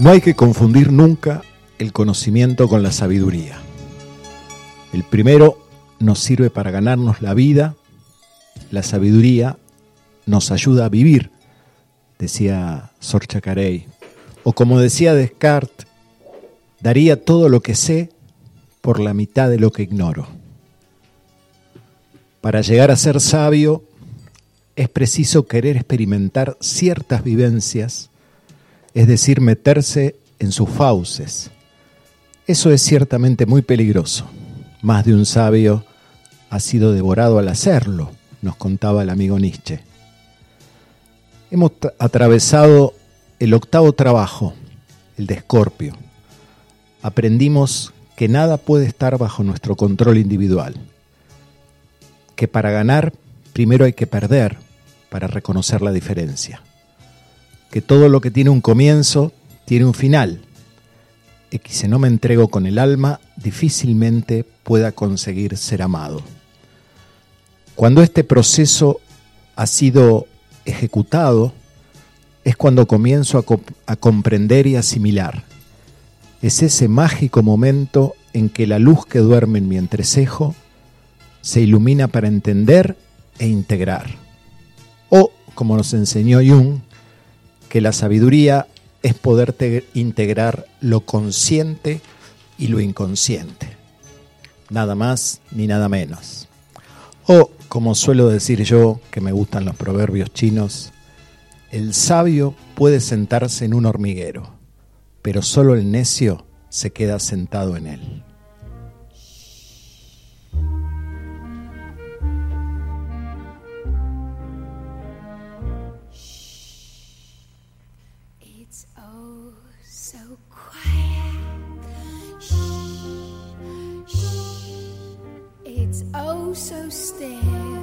No hay que confundir nunca el conocimiento con la sabiduría. El primero nos sirve para ganarnos la vida, la sabiduría nos ayuda a vivir, decía Sor Chacarey. O como decía Descartes, daría todo lo que sé por la mitad de lo que ignoro. Para llegar a ser sabio es preciso querer experimentar ciertas vivencias es decir, meterse en sus fauces. Eso es ciertamente muy peligroso. Más de un sabio ha sido devorado al hacerlo, nos contaba el amigo Nietzsche. Hemos atravesado el octavo trabajo, el de Escorpio. Aprendimos que nada puede estar bajo nuestro control individual, que para ganar primero hay que perder para reconocer la diferencia que todo lo que tiene un comienzo tiene un final, y que si no me entrego con el alma, difícilmente pueda conseguir ser amado. Cuando este proceso ha sido ejecutado, es cuando comienzo a, a, comprender y asimilar. Es ese mágico momento en que la luz que duerme en mi entrecejo se ilumina para entender e integrar. O, como nos enseñó Jung, que la sabiduría es poderte integrar lo consciente y lo inconsciente. Nada más ni nada menos. O, como suelo decir yo, que me gustan los proverbios chinos, el sabio puede sentarse en un hormiguero, pero solo el necio se queda sentado en él. so still.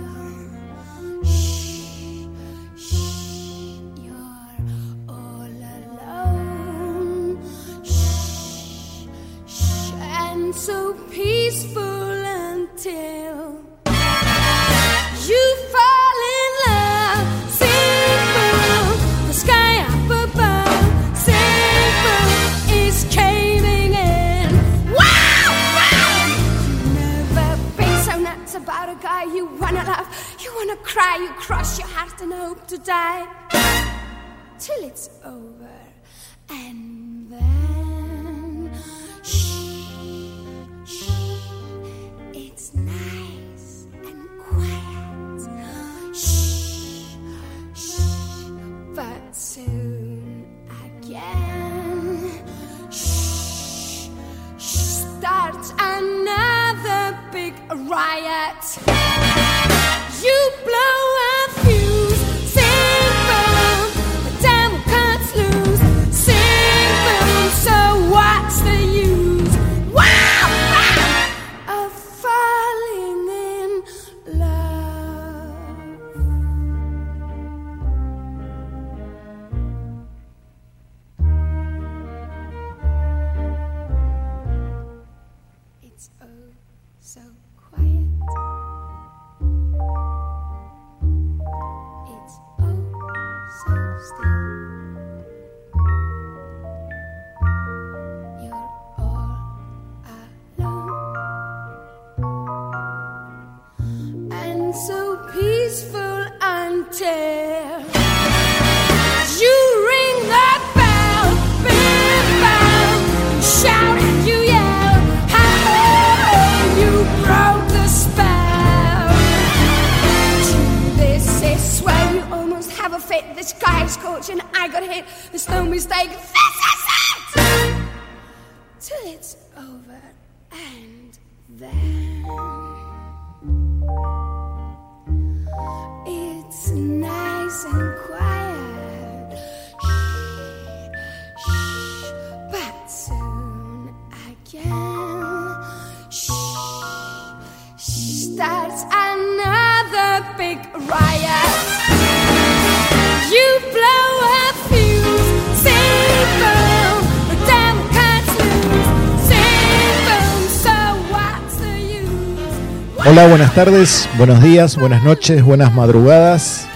Hola, buenas tardes, buenos días, buenas noches, buenas madrugadas.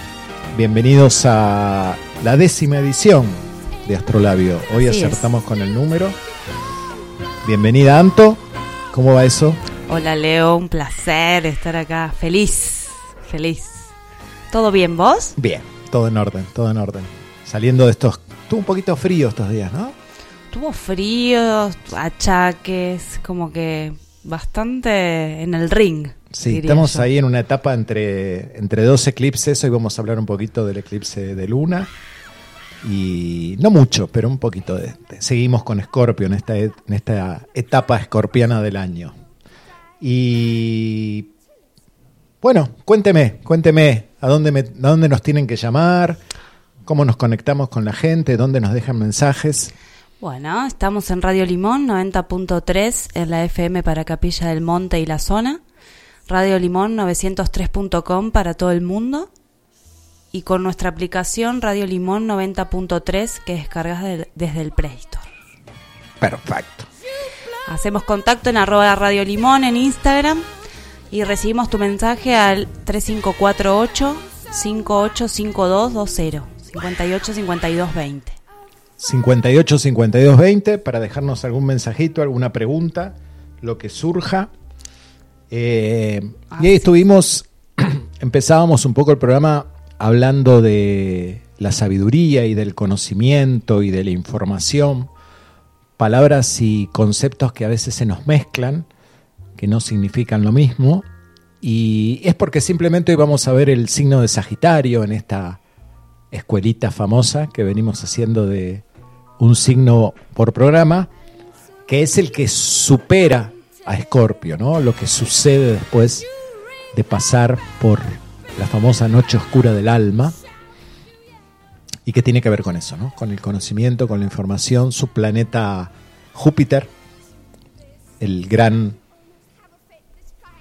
Bienvenidos a la décima edición de Astrolabio. Hoy Así es. acertamos con el número. Bienvenida, Anto. ¿Cómo va eso? Hola Leo, un placer estar acá. Feliz, feliz. ¿Todo bien vos? Bien, todo en orden, todo en orden. Saliendo de estos... Estuvo un poquito frío estos días, ¿no? Tuvo frío, achaques, como que bastante en el ring. Sí, estamos yo. ahí en una etapa entre, entre dos eclipses. Hoy vamos a hablar un poquito del eclipse de luna. Y no mucho, pero un poquito de, de- seguimos con Escorpio en esta, en esta etapa escorpiana del año. Y bueno, cuénteme, cuénteme a dónde, me- a dónde nos tienen que llamar, cómo nos conectamos con la gente, dónde nos dejan mensajes. Bueno, estamos en Radio Limón 90.3 en la FM para Capilla del Monte y la zona. Radio Limón 903.com para todo el mundo. Y con nuestra aplicación Radio Limón 90.3 que descargas del- desde el Play Store. Perfecto. Hacemos contacto en arroba Radio Limón en Instagram y recibimos tu mensaje al 3548 585220 58 52 20. 58 52 20 para dejarnos algún mensajito, alguna pregunta, lo que surja. Eh, Ah, y ahí sí. estuvimos, empezábamos un poco el programa hablando de la sabiduría y del conocimiento y de la información, palabras y conceptos que a veces se nos mezclan, que no significan lo mismo. Y es porque simplemente hoy vamos a ver el signo de Sagitario en esta escuelita famosa que venimos haciendo de un signo por programa, que es el que supera a Escorpio, ¿no? Lo que sucede después de pasar por la famosa noche oscura del alma y que tiene que ver con eso, ¿no? Con el conocimiento, con la información, su planeta Júpiter, el gran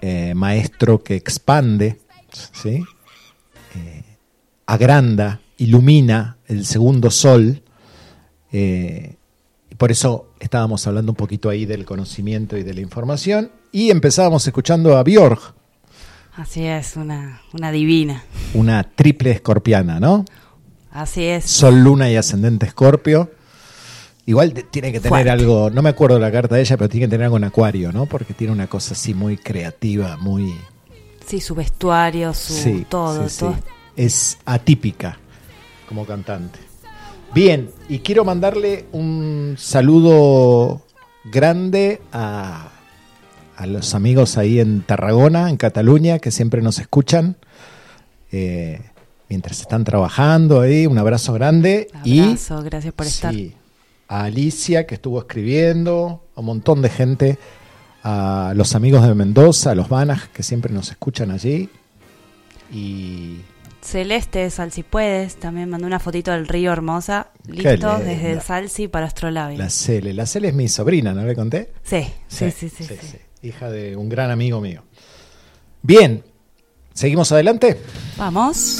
eh, maestro que expande, ¿sí? Eh, agranda, ilumina el segundo sol. eh, por eso estábamos hablando un poquito ahí del conocimiento y de la información. Y empezábamos escuchando a Björk, Así es, una, una divina. una triple escorpiana, ¿no? Así es. Sol, luna y ascendente escorpio. Igual tiene que tener Fuerte. algo, no me acuerdo la carta de ella, pero tiene que tener algo en acuario, ¿no? Porque tiene una cosa así muy creativa, muy... Sí, su vestuario, su Sí, todo, sí, sí. todo. Es atípica como cantante. Bien, y quiero mandarle un saludo grande a, a los amigos ahí en Tarragona, en Cataluña, que siempre nos escuchan eh, mientras están trabajando ahí. Un abrazo grande. Abrazo, gracias por estar. Sí, a Alicia, que estuvo escribiendo, a un montón de gente, a los amigos de Mendoza, a los Banas, que siempre nos escuchan allí. Y Celeste, Sal si puedes, también mandó una fotito del río hermosa, listo desde el Salsi para Astrolabio. la Cele. La Cele es mi sobrina, ¿no le conté? Sí, sí, sí, sí, sí. Hija de un gran amigo mío. Bien, ¿seguimos adelante? Vamos.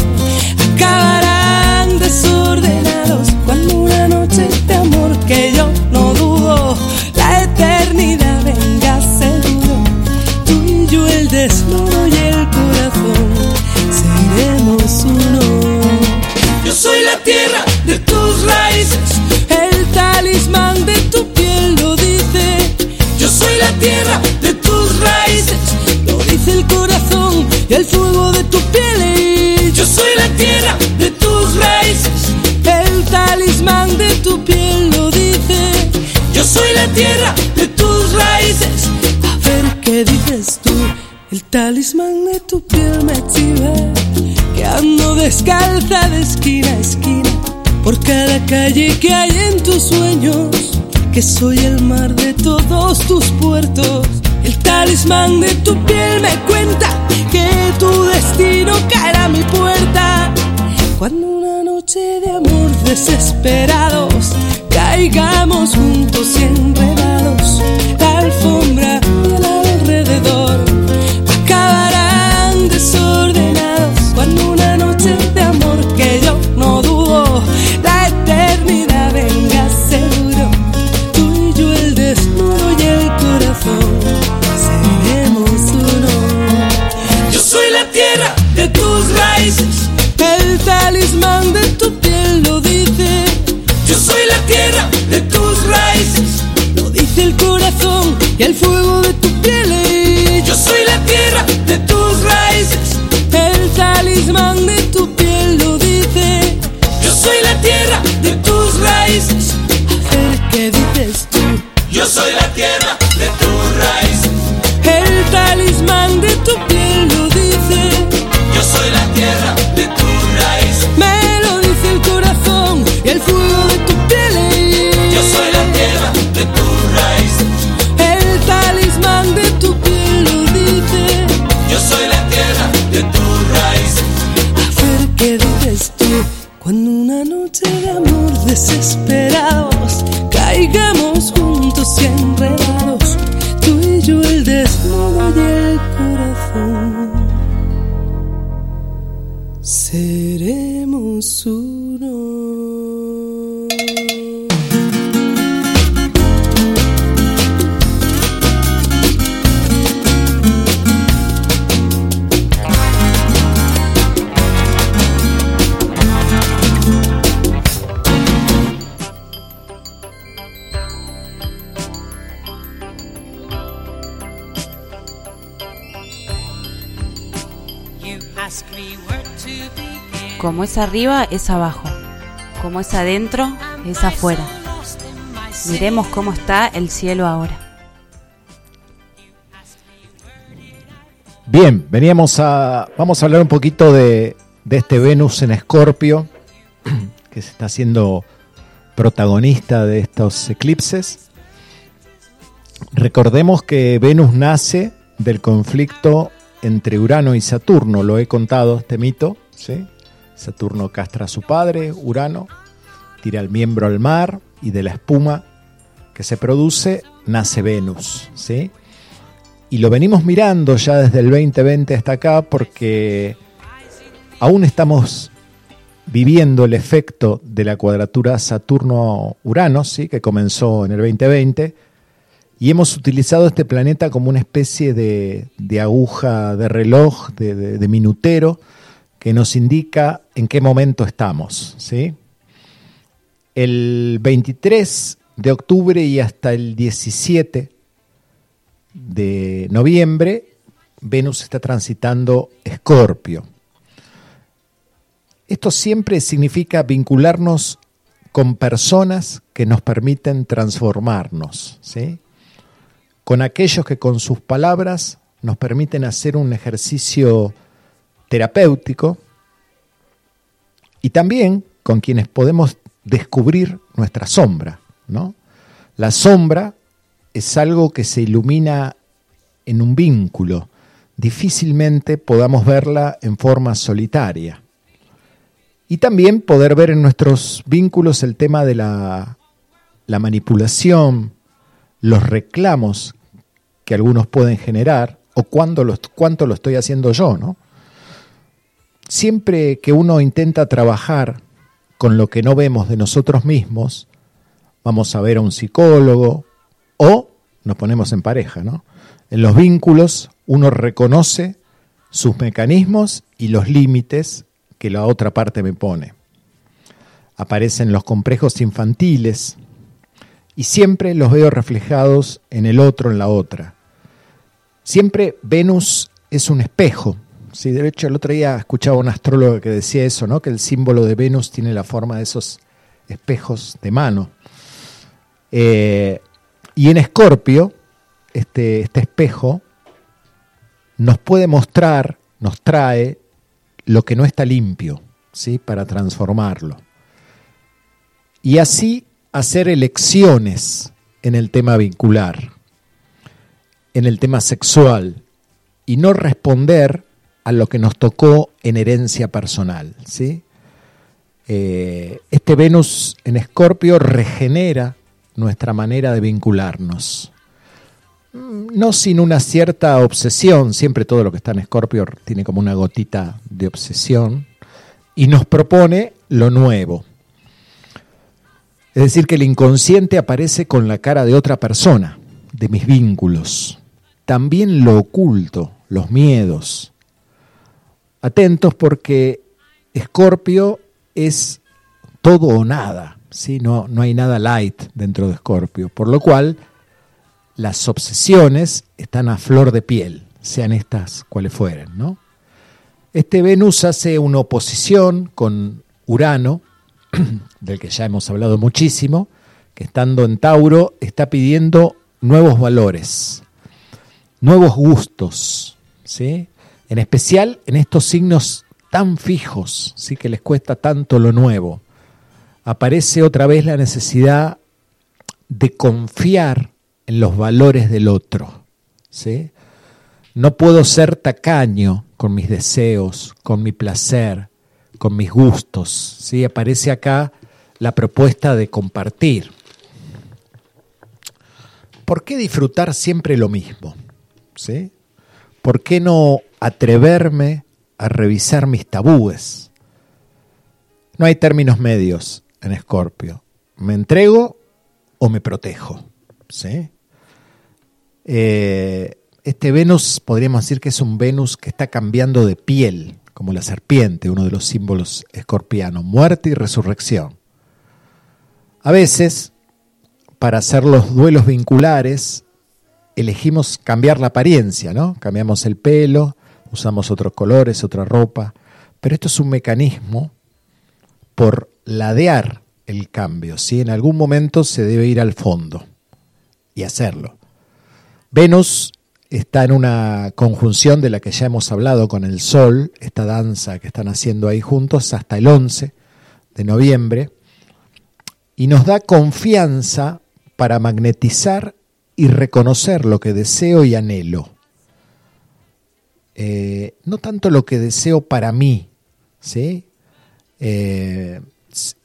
acabarán desordenados. Cuando una noche de amor que yo no dudo, la eternidad venga seguro. Tú y yo el desnudo y el corazón seremos uno. Yo soy la tierra de tus raíces, el talismán de tu piel lo dice. Yo soy la tierra talismán de tu piel me chiva, que ando descalza de esquina a esquina. por cada calle que hay en tus sueños, que soy el mar de todos tus puertos. El talismán de tu piel me cuenta que tu destino caerá a mi puerta. Cuando una noche de amor desesperados caigamos juntos y enredados, corazón y arriba, es abajo. Como es adentro, es afuera. Miremos cómo está el cielo ahora. Bien, veníamos a. Vamos a hablar un poquito de, de este Venus en Escorpio, que se está haciendo protagonista de estos eclipses. Recordemos que Venus nace del conflicto entre Urano y Saturno, lo he contado este mito, ¿sí? Saturno castra a su padre, Urano, tira el miembro al mar y de la espuma que se produce nace Venus, ¿sí? Y lo venimos mirando ya desde el 2020 hasta acá porque aún estamos viviendo el efecto de la cuadratura Saturno-Urano, ¿sí? que comenzó en el 2020, y hemos utilizado este planeta como una especie de, aguja de reloj, de, de- de minutero, que nos indica en qué momento estamos. ¿sí? El 23 de octubre y hasta el 17 de noviembre, Venus está transitando Escorpio. Esto siempre significa vincularnos con personas que nos permiten transformarnos, ¿sí? con aquellos que con sus palabras nos permiten hacer un ejercicio terapéutico y también con quienes podemos descubrir nuestra sombra. ¿no? La sombra es algo que se ilumina en un vínculo. Difícilmente podamos verla en forma solitaria. Y también poder ver en nuestros vínculos el tema de la, la manipulación, los reclamos que algunos pueden generar o cuánto lo estoy haciendo yo, ¿no? Siempre que uno intenta trabajar con lo que no vemos de nosotros mismos, vamos a ver a un psicólogo o nos ponemos en pareja, ¿no? En los vínculos uno reconoce sus mecanismos y los límites que la otra parte me pone. Aparecen los complejos infantiles y siempre los veo reflejados en el otro, en la otra. Siempre Venus es un espejo. Sí, de hecho, el otro día escuchaba un astrólogo que decía eso, ¿no? Que el símbolo de Venus tiene la forma de esos espejos de mano. Eh, y en Escorpio, este, este espejo nos puede mostrar, nos trae lo que no está limpio, ¿sí? Para transformarlo. y así hacer elecciones en el tema vincular, en el tema sexual, y no responder a lo que nos tocó en herencia personal. ¿sí? Eh, este Venus en Escorpio regenera nuestra manera de vincularnos. Mm, No sin una cierta obsesión, siempre todo lo que está en Escorpio tiene como una gotita de obsesión, y nos propone lo nuevo. Es decir, que el inconsciente aparece con la cara de otra persona, de mis vínculos. También lo oculto, los miedos. Atentos porque Escorpio es todo o nada, ¿sí? no, no hay nada light dentro de Escorpio, por lo cual las obsesiones están a flor de piel, sean estas cuales fueren. ¿no? Este Venus hace una oposición con Urano, del que ya hemos hablado muchísimo, que estando en Tauro está pidiendo nuevos valores, nuevos gustos, ¿sí? En especial en estos signos tan fijos, ¿sí? que les cuesta tanto lo nuevo. Aparece otra vez la necesidad de confiar en los valores del otro, ¿sí? No puedo ser tacaño con mis deseos, con mi placer, con mis gustos. ¿sí? Aparece acá la propuesta de compartir. ¿Por qué disfrutar siempre lo mismo? ¿Sí? ¿Por qué no atreverme a revisar mis tabúes? No hay términos medios en Escorpio. ¿Me entrego o me protejo? Eh, este Venus podríamos decir que es un Venus que está cambiando de piel, como la serpiente, uno de los símbolos escorpianos, muerte y resurrección. A veces, para hacer los duelos vinculares, elegimos cambiar la apariencia, ¿no? Cambiamos el pelo, usamos otros colores, otra ropa, pero esto es un mecanismo por ladear el cambio, ¿sí? En algún momento se debe ir al fondo y hacerlo. Venus está en una conjunción de la que ya hemos hablado con el Sol, esta danza que están haciendo ahí juntos hasta el 11 de noviembre, y nos da confianza para magnetizar y reconocer lo que deseo y anhelo. Eh, no tanto lo que deseo para mí, ¿sí? Eh,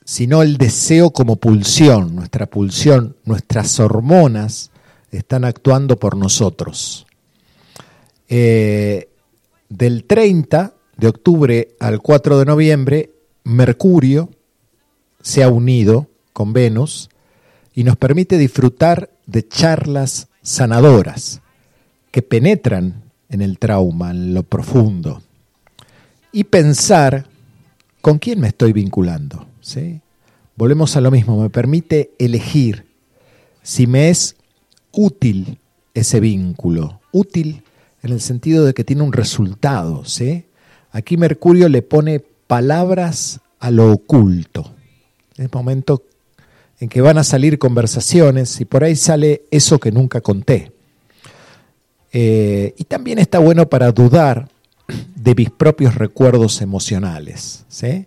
sino el deseo como pulsión, nuestra pulsión, nuestras hormonas están actuando por nosotros. Eh, del 30 de octubre al 4 de noviembre, Mercurio se ha unido con Venus y nos permite disfrutar de charlas sanadoras que penetran en el trauma, en lo profundo, y pensar con quién me estoy vinculando. ¿sí? Volvemos a lo mismo, me permite elegir si me es útil ese vínculo, útil en el sentido de que tiene un resultado. ¿sí? Aquí Mercurio le pone palabras a lo oculto. Es el momento en que van a salir conversaciones y por ahí sale eso que nunca conté. Eh, y también está bueno para dudar de mis propios recuerdos emocionales. ¿sí?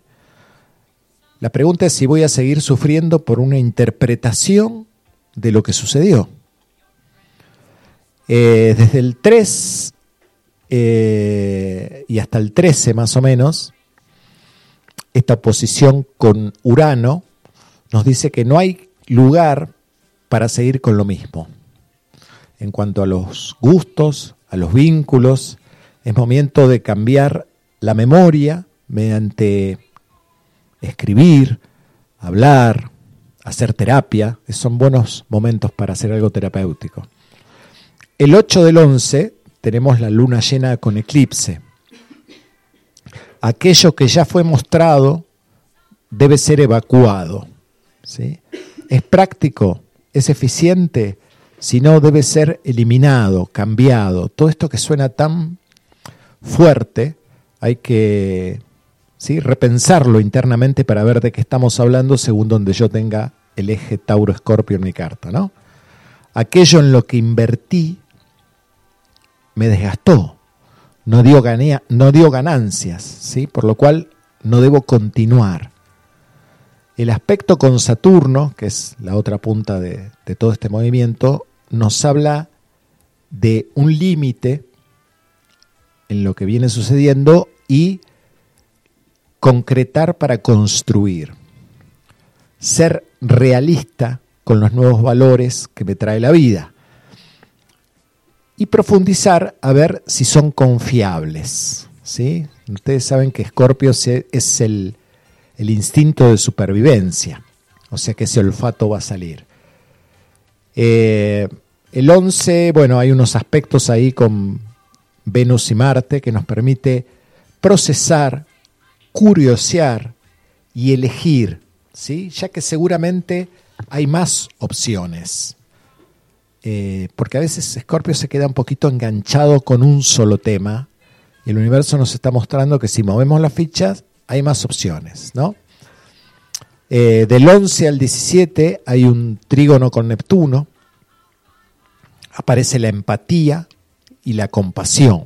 La pregunta es si voy a seguir sufriendo por una interpretación de lo que sucedió. Eh, desde el 3 eh, y hasta el 13 más o menos, esta oposición con Urano nos dice que no hay lugar para seguir con lo mismo. En cuanto a los gustos, a los vínculos, es momento de cambiar la memoria mediante escribir, hablar, hacer terapia. Son buenos momentos para hacer algo terapéutico. El 8 del 11 tenemos la luna llena con eclipse. Aquello que ya fue mostrado debe ser evacuado. ¿sí? Es práctico, es eficiente, si no debe ser eliminado, cambiado. Todo esto que suena tan fuerte, hay que ¿sí? repensarlo internamente para ver de qué estamos hablando según donde yo tenga el eje Tauro-Escorpio en mi carta. ¿no? Aquello en lo que invertí me desgastó, no dio, no dio ganancias, ¿sí? por lo cual no debo continuar. El aspecto con Saturno, que es la otra punta de, de todo este movimiento, nos habla de un límite en lo que viene sucediendo y concretar para construir. Ser realista con los nuevos valores que me trae la vida. Y profundizar a ver si son confiables. ¿sí? Ustedes saben que Escorpio es el, el instinto de supervivencia. O sea que ese olfato va a salir. Eh, el 11, bueno, hay unos aspectos ahí con Venus y Marte que nos permite procesar, curiosear y elegir, ¿sí? ya que seguramente hay más opciones. Eh, porque a veces Scorpio se queda un poquito enganchado con un solo tema y el universo nos está mostrando que si movemos las fichas hay más opciones, ¿no? Eh, del 11 al 17 hay un trígono con Neptuno, aparece la empatía y la compasión.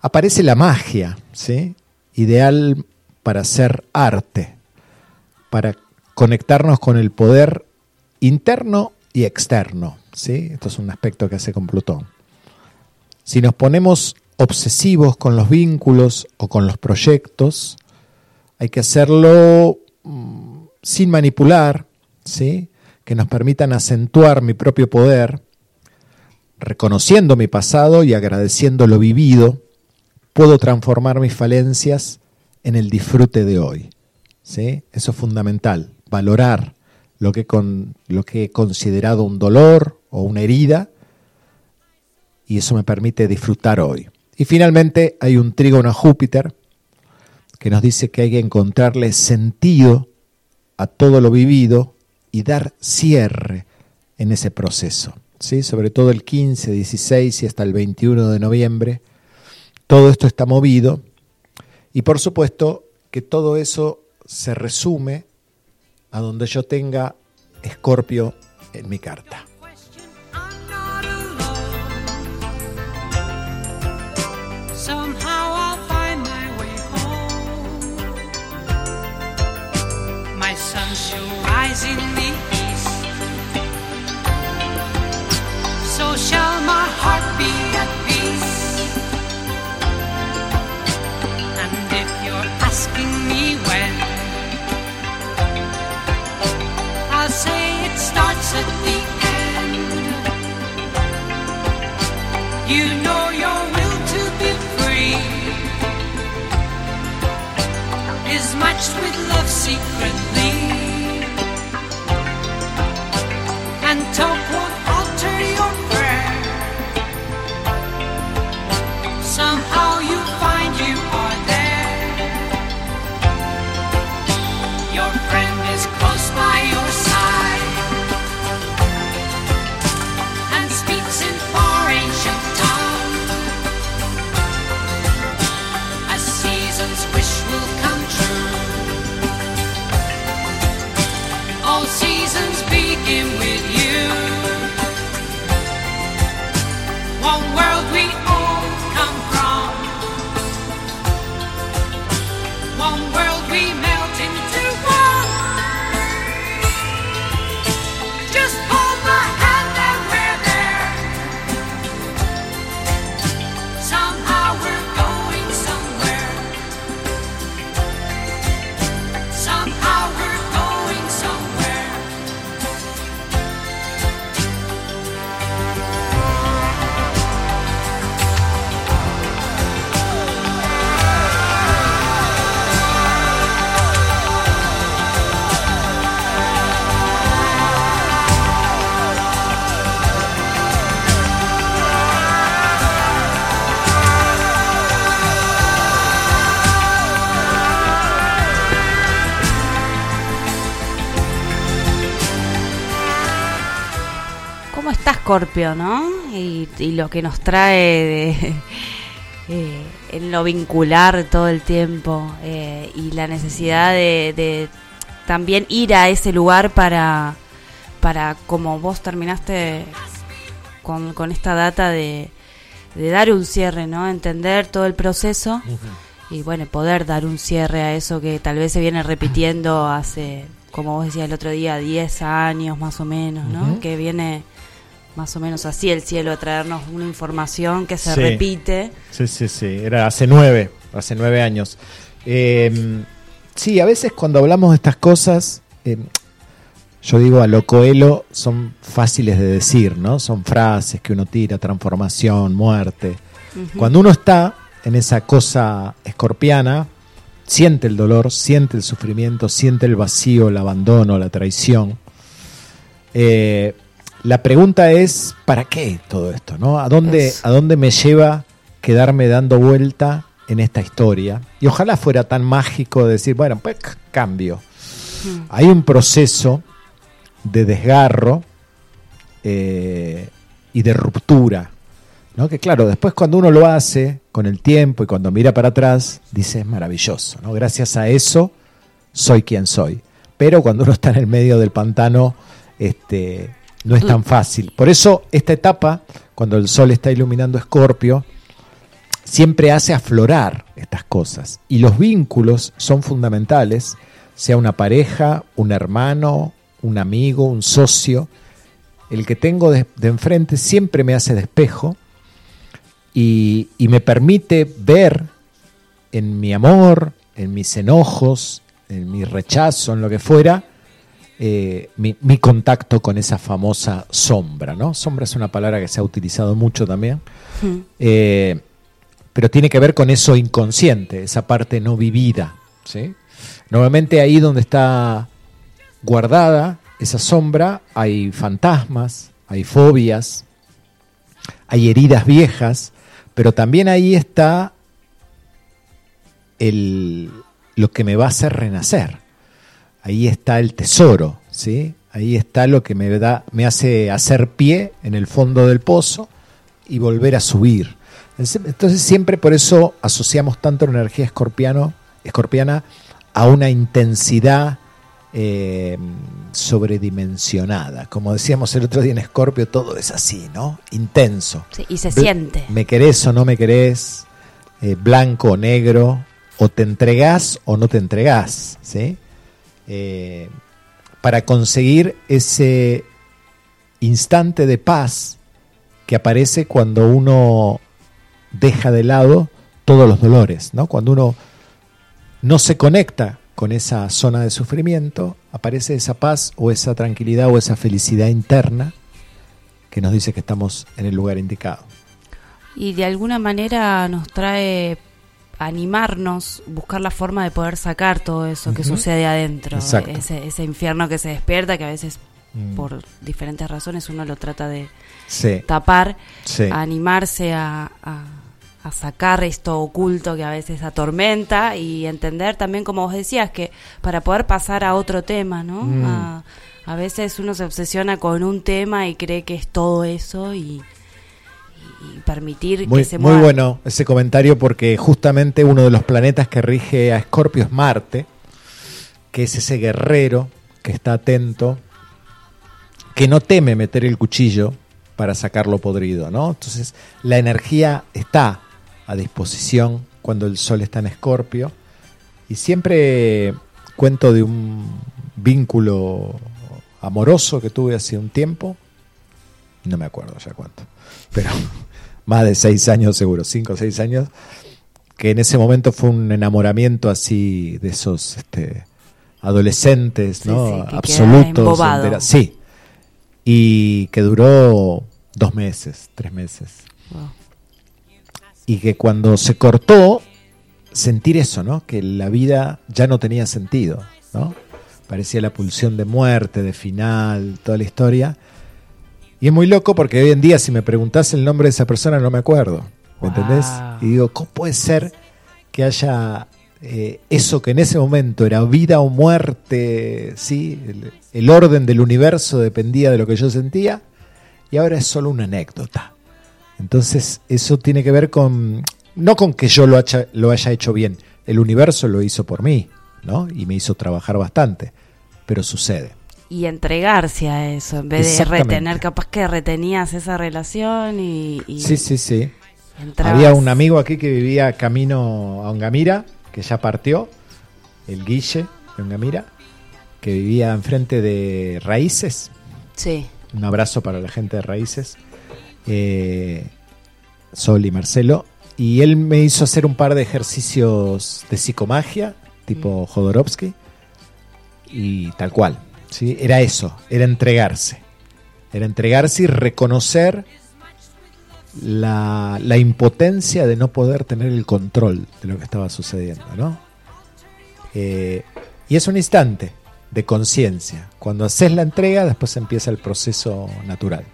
Aparece la magia, ¿sí? ideal para hacer arte, para conectarnos con el poder interno y externo. ¿sí? Esto es un aspecto que hace con Plutón. Si nos ponemos obsesivos con los vínculos o con los proyectos, hay que hacerlo sin manipular, ¿sí? que nos permitan acentuar mi propio poder reconociendo mi pasado y agradeciendo lo vivido, puedo transformar mis falencias en el disfrute de hoy. ¿sí? Eso es fundamental, valorar lo que, con, lo que he considerado un dolor o una herida y eso me permite disfrutar hoy. Y finalmente hay un trígono a Júpiter que nos dice que hay que encontrarle sentido a todo lo vivido y dar cierre en ese proceso sobre todo el 15, 16 y hasta el 21 de noviembre. Todo esto está movido y por supuesto que todo eso se resume a donde yo tenga Escorpio en mi carta. Shall my heart be at peace. And if you're asking me when, I'll say it starts at the end. You know your will to be free is matched with love secretly. ¿Cómo está Scorpio, no? Y, y lo que nos trae de, eh, en lo vincular todo el tiempo eh, y la necesidad de, de también ir a ese lugar para, para como vos terminaste con, con esta data de, de dar un cierre, ¿no? Entender todo el proceso y bueno, poder dar un cierre a eso que tal vez se viene repitiendo hace, como vos decías el otro día, 10 años más o menos, ¿no? Que viene más o menos así el cielo a traernos una información que se Sí. repite. Sí, sí, sí. Era hace nueve, hace nueve años. Eh, sí, a veces cuando hablamos de estas cosas, eh, yo digo a lo coelo, son fáciles de decir, ¿no? Son frases que uno tira, transformación, muerte. Cuando uno está en esa cosa escorpiana, siente el dolor, siente el sufrimiento, siente el vacío, el abandono, la traición. Eh, la pregunta es, ¿para qué todo esto? ¿no? ¿A, dónde. ¿A dónde me lleva quedarme dando vuelta en esta historia? Y ojalá fuera tan mágico decir, bueno, pues cambio. Hay un proceso de desgarro eh, y de ruptura. ¿no? Que claro, después cuando uno lo hace con el tiempo y cuando mira para atrás, dice es maravilloso. ¿no? Gracias a eso soy quien soy. Pero cuando uno está en el medio del pantano, este, no es tan fácil. Por eso esta etapa, cuando el sol está iluminando Escorpio, siempre hace aflorar estas cosas. Y los vínculos son fundamentales, sea una pareja, un hermano, un amigo, un socio. El que tengo de, enfrente siempre me hace despejo y me permite ver en mi amor, en mis enojos, en mi rechazo, en lo que fuera, eh, mi, mi contacto con esa famosa sombra. ¿no? Sombra es una palabra que se ha utilizado mucho también. Eh, pero tiene que ver con eso inconsciente, esa parte no vivida. ¿sí? Normalmente ahí donde está guardada esa sombra hay fantasmas, hay fobias, hay heridas viejas, pero también ahí está el, lo que me va a hacer renacer. Ahí está el tesoro, ¿sí? Ahí está lo que me da, me hace hacer pie en el fondo del pozo y volver a subir. Entonces siempre por eso asociamos tanto la energía escorpiano, escorpiana a una intensidad eh, sobredimensionada. Como decíamos el otro día en Escorpio, todo es así, ¿no? Intenso. Sí, y se Bl- siente. ¿Me querés o no me querés? Eh, blanco o negro. O te entregás o no te entregás. ¿sí? Eh, para conseguir ese instante de paz que aparece cuando uno deja de lado todos los dolores, ¿no? Cuando uno no se conecta con esa zona de sufrimiento, aparece esa paz o esa tranquilidad o esa felicidad interna que nos dice que estamos en el lugar indicado. Y de alguna manera nos trae animarnos, buscar la forma de poder sacar todo eso que sucede adentro, ese, ese infierno que se despierta, que a veces Mm. por diferentes razones uno lo trata de Sí, tapar, sí. a animarse a, a- a sacar esto oculto que a veces atormenta y entender también, como vos decías, que para poder pasar a otro tema, ¿no? Mm. A, a veces uno se obsesiona con un tema y cree que es todo eso y, y permitir Muy, que se muy bueno ese comentario porque justamente uno de los planetas que rige a Escorpio es Marte, que es ese guerrero que está atento, que no teme meter el cuchillo para sacarlo podrido, ¿no? Entonces la energía está a disposición cuando el Sol está en Escorpio y siempre cuento de un vínculo amoroso que tuve hace un tiempo, no me acuerdo ya cuánto, pero más de seis años seguro, cinco o seis años, que en ese momento fue un enamoramiento así de esos este, adolescentes, Sí, ¿no? sí, que queda Absolutos. sí. Y que duró dos meses, tres meses. Wow. Y que cuando se cortó, sentir eso, ¿no? Que la vida ya no tenía sentido, ¿no? Parecía la pulsión de muerte, de final, toda la historia. Y es muy loco porque hoy en día si me preguntas el nombre de esa persona no me acuerdo. ¿Me Wow. entendés? Y digo, ¿cómo puede ser que haya eh, eso que en ese momento era vida o muerte? ¿sí? El, el orden del universo dependía de lo que yo sentía y ahora es solo una anécdota. Entonces eso tiene que ver con, no con que yo lo haya, lo haya hecho bien, el universo lo hizo por mí, ¿no? Y me hizo trabajar bastante, pero sucede. Y entregarse a eso, en vez de retener, capaz que retenías esa relación y... y- Sí, sí, sí. Entrabas- Había un amigo aquí que vivía camino a Ongamira, que ya partió, el Guille de Ongamira, que vivía enfrente de Raíces. Sí. Un abrazo para la gente de Raíces, eh, Sol y Marcelo. Y él me hizo hacer un par de ejercicios de psicomagia, tipo Jodorowsky, y tal cual. ¿Sí? Era eso, era entregarse. Era entregarse y reconocer la, la impotencia de no poder tener el control de lo que estaba sucediendo. ¿no? Eh, y es un instante de conciencia. Cuando haces la entrega, después empieza el proceso natural.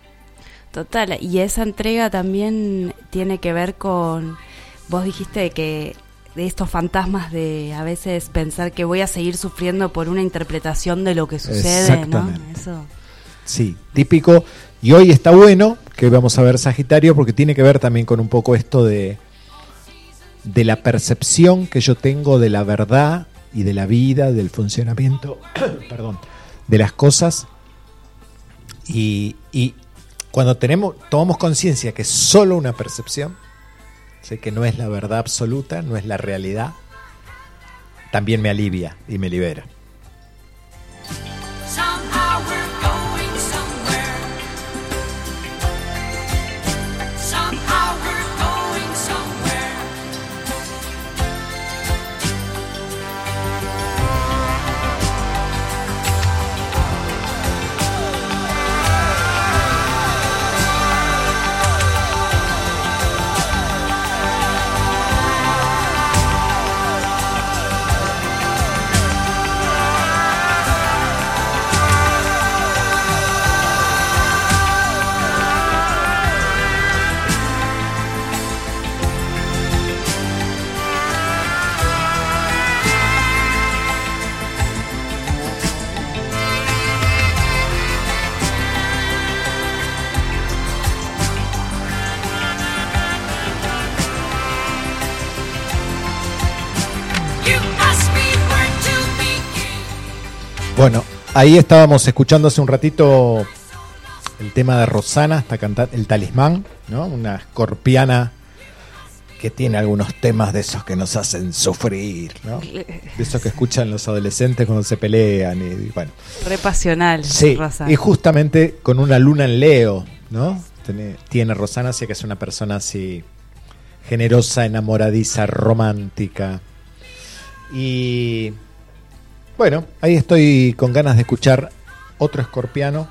Total, y esa entrega también tiene que ver con, vos dijiste que de estos fantasmas de a veces pensar que voy a seguir sufriendo por una interpretación de lo que sucede, ¿no? Exactamente. Eso. Sí, típico. Y hoy está bueno que vamos a ver Sagitario porque tiene que ver también con un poco esto de, de la percepción que yo tengo de la verdad y de la vida, del funcionamiento, perdón, de las cosas. Y, y cuando tenemos, tomamos conciencia que es solo una percepción, sé que no es la verdad absoluta, no es la realidad, también me alivia y me libera. Bueno, ahí estábamos escuchando hace un ratito el tema de Rosana, hasta cantar el talismán, ¿no? Una escorpiana que tiene algunos temas de esos que nos hacen sufrir, ¿no? De esos que escuchan los adolescentes cuando se pelean y, bueno. Re pasional, Sí, Rosa. y justamente con una luna en Leo, ¿no? Tiene, tiene Rosana, así que es una persona así generosa, enamoradiza, romántica. Y bueno, ahí estoy con ganas de escuchar otro escorpiano,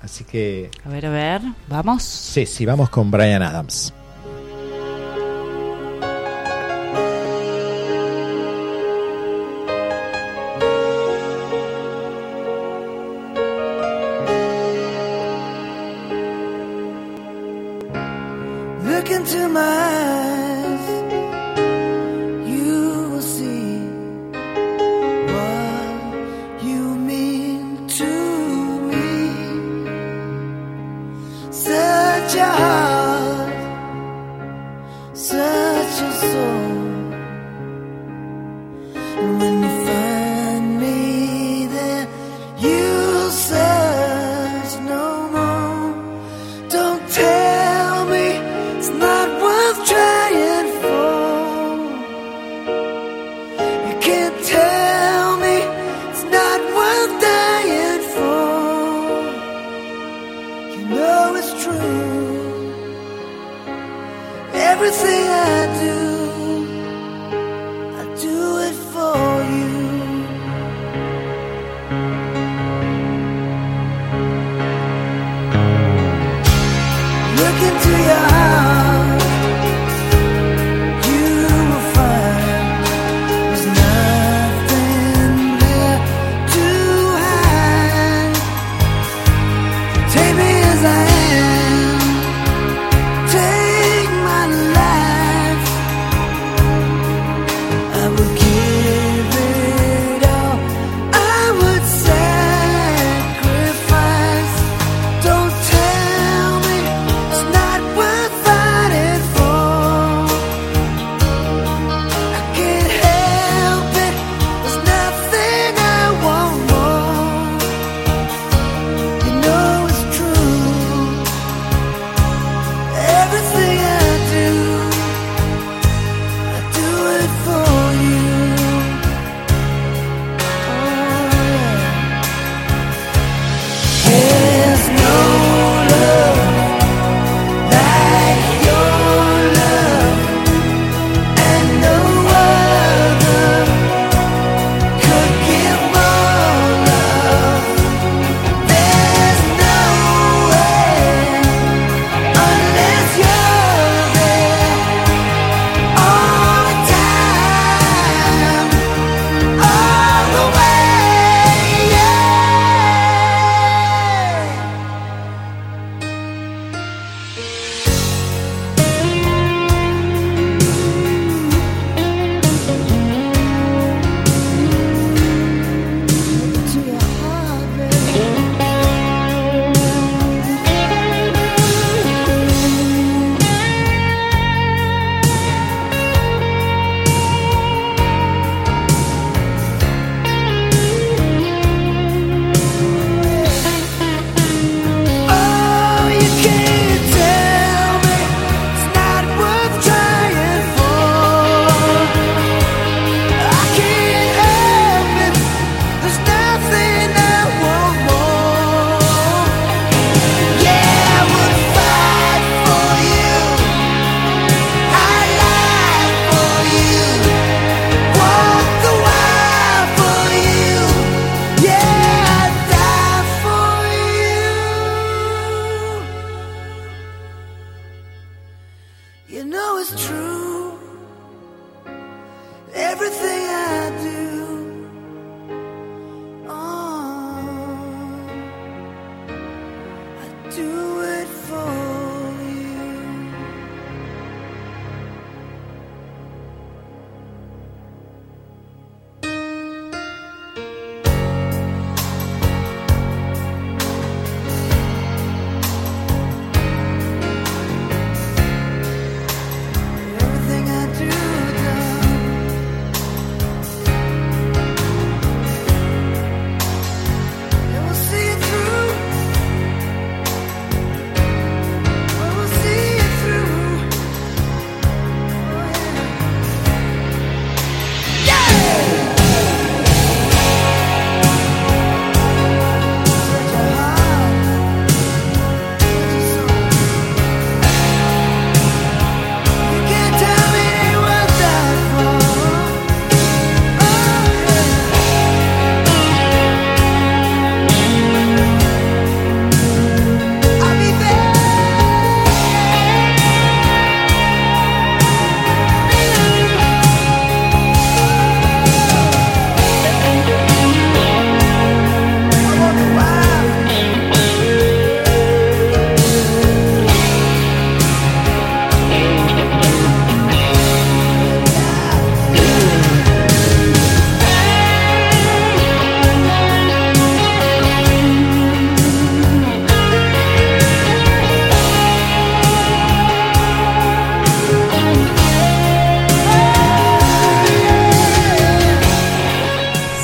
así que A ver, a ver, vamos. sí, sí, vamos con Brian Adams.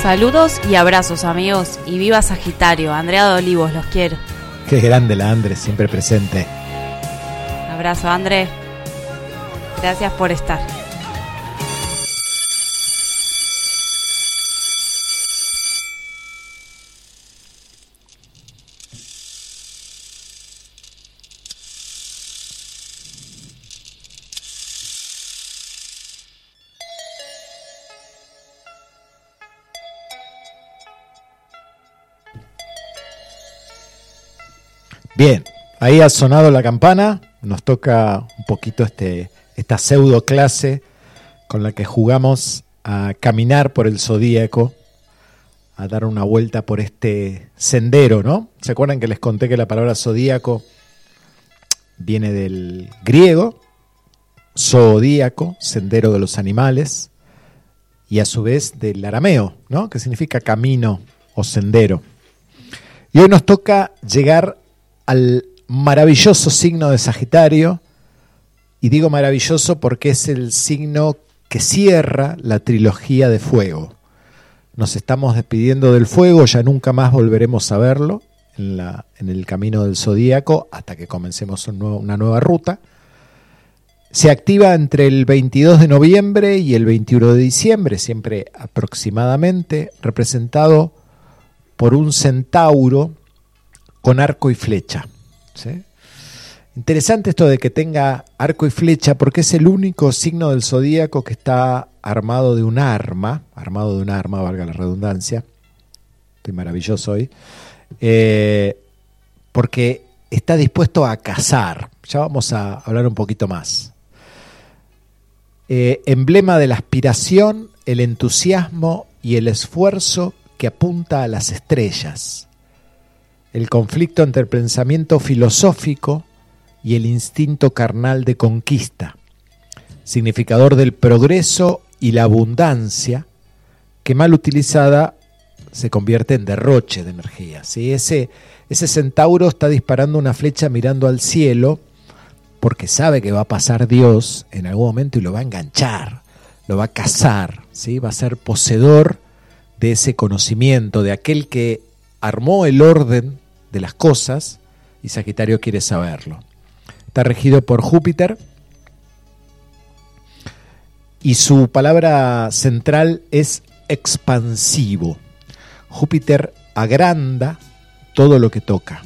Saludos y abrazos, amigos. Y viva Sagitario. Andrea de Olivos, los quiero. Qué grande la Andrés, siempre presente. Abrazo, André. Gracias por estar. Ahí ha sonado la campana, nos toca un poquito este, esta pseudo clase con la que jugamos a caminar por el zodíaco, a dar una vuelta por este sendero, ¿no? ¿Se acuerdan que les conté que la palabra zodíaco viene del griego, zodíaco, sendero de los animales, y a su vez del arameo, ¿no? Que significa camino o sendero. Y hoy nos toca llegar al maravilloso signo de Sagitario, y digo maravilloso porque es el signo que cierra la trilogía de fuego. Nos estamos despidiendo del fuego, ya nunca más volveremos a verlo en, el camino del zodíaco hasta que comencemos una nueva ruta. Se activa entre el 22 de noviembre y el 21 de diciembre, siempre aproximadamente, representado por un centauro con arco y flecha. Interesante esto de que tenga arco y flecha porque es el único signo del zodíaco que está armado de un arma, armado de un arma, valga la redundancia. Estoy maravilloso hoy. eh, porque está dispuesto a cazar. Ya vamos a hablar un poquito más. Eh, emblema de la aspiración, el entusiasmo y el esfuerzo que apunta a las estrellas. El conflicto entre el pensamiento filosófico y el instinto carnal de conquista, significador del progreso y la abundancia, que mal utilizada se convierte en derroche de energía. ¿sí? Ese, ese centauro está disparando una flecha mirando al cielo porque sabe que va a pasar Dios en algún momento y lo va a enganchar, lo va a cazar, ¿sí? va a ser poseedor de ese conocimiento, de aquel que armó el orden de las cosas y Sagitario quiere saberlo. Está regido por Júpiter y su palabra central es expansivo. Júpiter agranda todo lo que toca.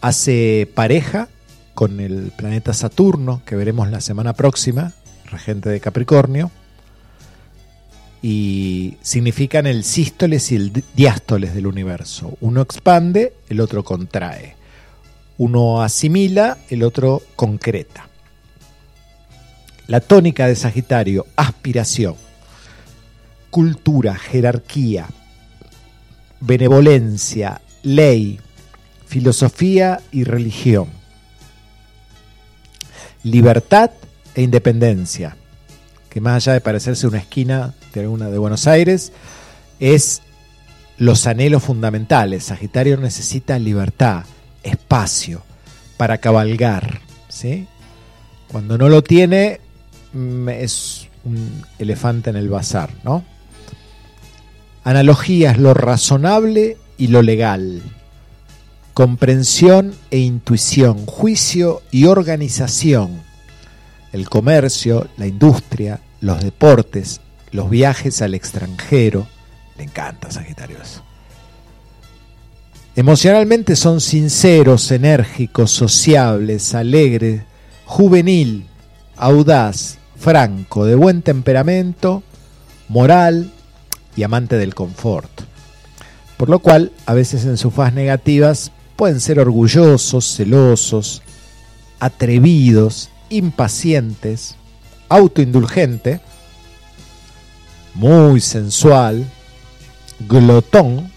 Hace pareja con el planeta Saturno, que veremos la semana próxima, regente de Capricornio, y significan el sístoles y el diástoles del universo. Uno expande, el otro contrae. Uno asimila, el otro concreta. La tónica de Sagitario, aspiración. cultura, jerarquía, benevolencia, ley, filosofía y religión. Libertad e independencia, que más allá de parecerse una esquina de alguna de Buenos Aires, es los anhelos fundamentales. Sagitario necesita libertad, espacio para cabalgar. ¿sí? Cuando no lo tiene, mm, es un elefante en el bazar. ¿no? Analogías, lo razonable y lo legal. Comprensión e intuición, juicio y organización. El comercio, la industria, los deportes, los viajes al extranjero. Le encanta Sagitario eso. Emocionalmente son sinceros, enérgicos, sociables, alegres, juvenil, audaz, franco, de buen temperamento, moral y amante del confort. Por lo cual, a veces en sus fases negativas pueden ser orgullosos, celosos, atrevidos, impacientes, autoindulgente, muy sensual, glotón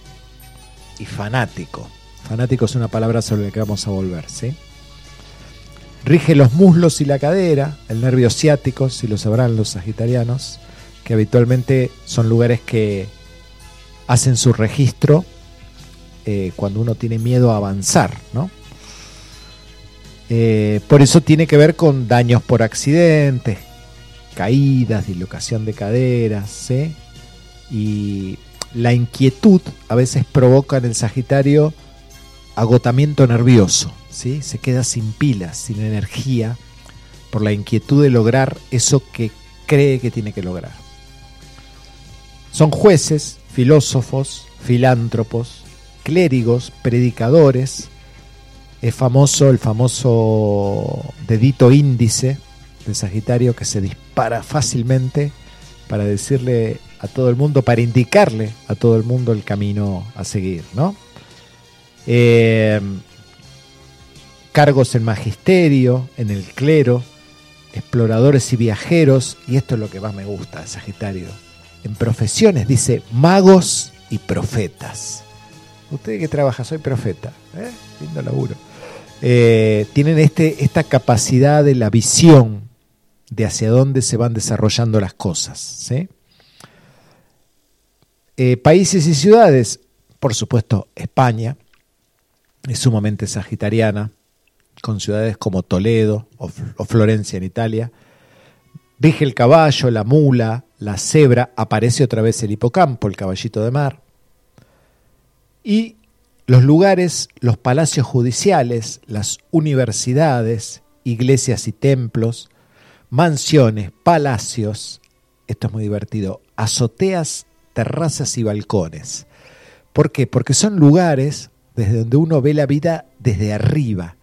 y fanático. Fanático es una palabra sobre la que vamos a volver, ¿sí? Rige los muslos y la cadera, el nervio ciático, si lo sabrán los sagitarianos, que habitualmente son lugares que hacen su registro eh, cuando uno tiene miedo a avanzar, ¿no? Eh, por eso tiene que ver con daños por accidentes, caídas, dislocación de caderas. Y la inquietud a veces provoca en el Sagitario agotamiento nervioso, ¿sí? Se queda sin pilas, sin energía, por la inquietud de lograr eso que cree que tiene que lograr. Son jueces, filósofos, filántropos, clérigos, predicadores. Es famoso el famoso dedito índice de Sagitario que se dispara fácilmente para decirle a todo el mundo, para indicarle a todo el mundo el camino a seguir, ¿no? Eh, cargos en magisterio, en el clero, exploradores y viajeros, y esto es lo que más me gusta de Sagitario. En profesiones dice magos y profetas. Usted que trabaja, soy profeta, ¿eh? lindo laburo. Eh, tienen este, esta capacidad de la visión de hacia dónde se van desarrollando las cosas. Eh, países y ciudades, por supuesto, España es sumamente sagitariana, con ciudades como Toledo o, o Florencia en Italia. Rige el caballo, la mula, la cebra, aparece otra vez el hipocampo, el caballito de mar. Y los lugares, los palacios judiciales, las universidades, iglesias y templos, mansiones, palacios, esto es muy divertido, azoteas, terrazas y balcones. ¿Por qué? Porque son lugares desde donde uno ve la vida desde arriba,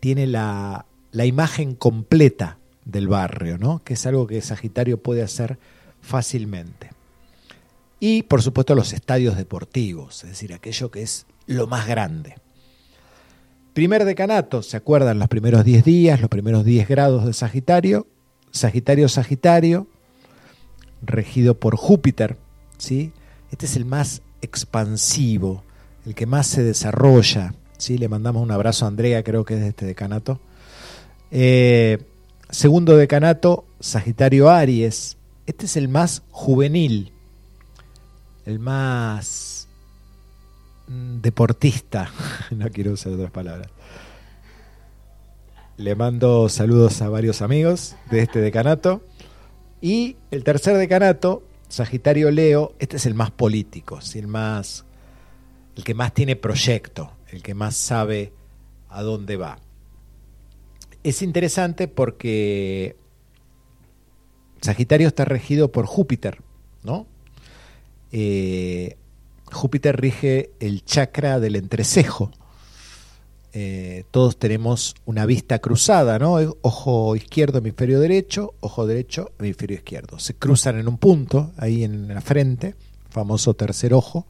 tiene la, la imagen completa del barrio, ¿no? que es algo que Sagitario puede hacer fácilmente. Y por supuesto los estadios deportivos, es decir, aquello que es lo más grande. Primer decanato, ¿se acuerdan los primeros 10 días, los primeros 10 grados de Sagitario? Sagitario, Sagitario, regido por Júpiter, ¿sí? Este es el más expansivo, el que más se desarrolla, ¿sí? Le mandamos un abrazo a Andrea, creo que es de este decanato. Eh, segundo decanato, Sagitario Aries. Este es el más juvenil, el más deportista, no quiero usar otras palabras. Le mando saludos a varios amigos de este decanato. Y el tercer decanato, Sagitario Leo, este es el más político, el más el que más tiene proyecto, el que más sabe a dónde va. Es interesante porque Sagitario está regido por Júpiter, ¿no? Eh, Júpiter rige el chakra del entrecejo, eh, todos tenemos una vista cruzada, ¿no? Ojo izquierdo, hemisferio derecho, ojo derecho, hemisferio izquierdo. Se cruzan en un punto, ahí en la frente, famoso tercer ojo.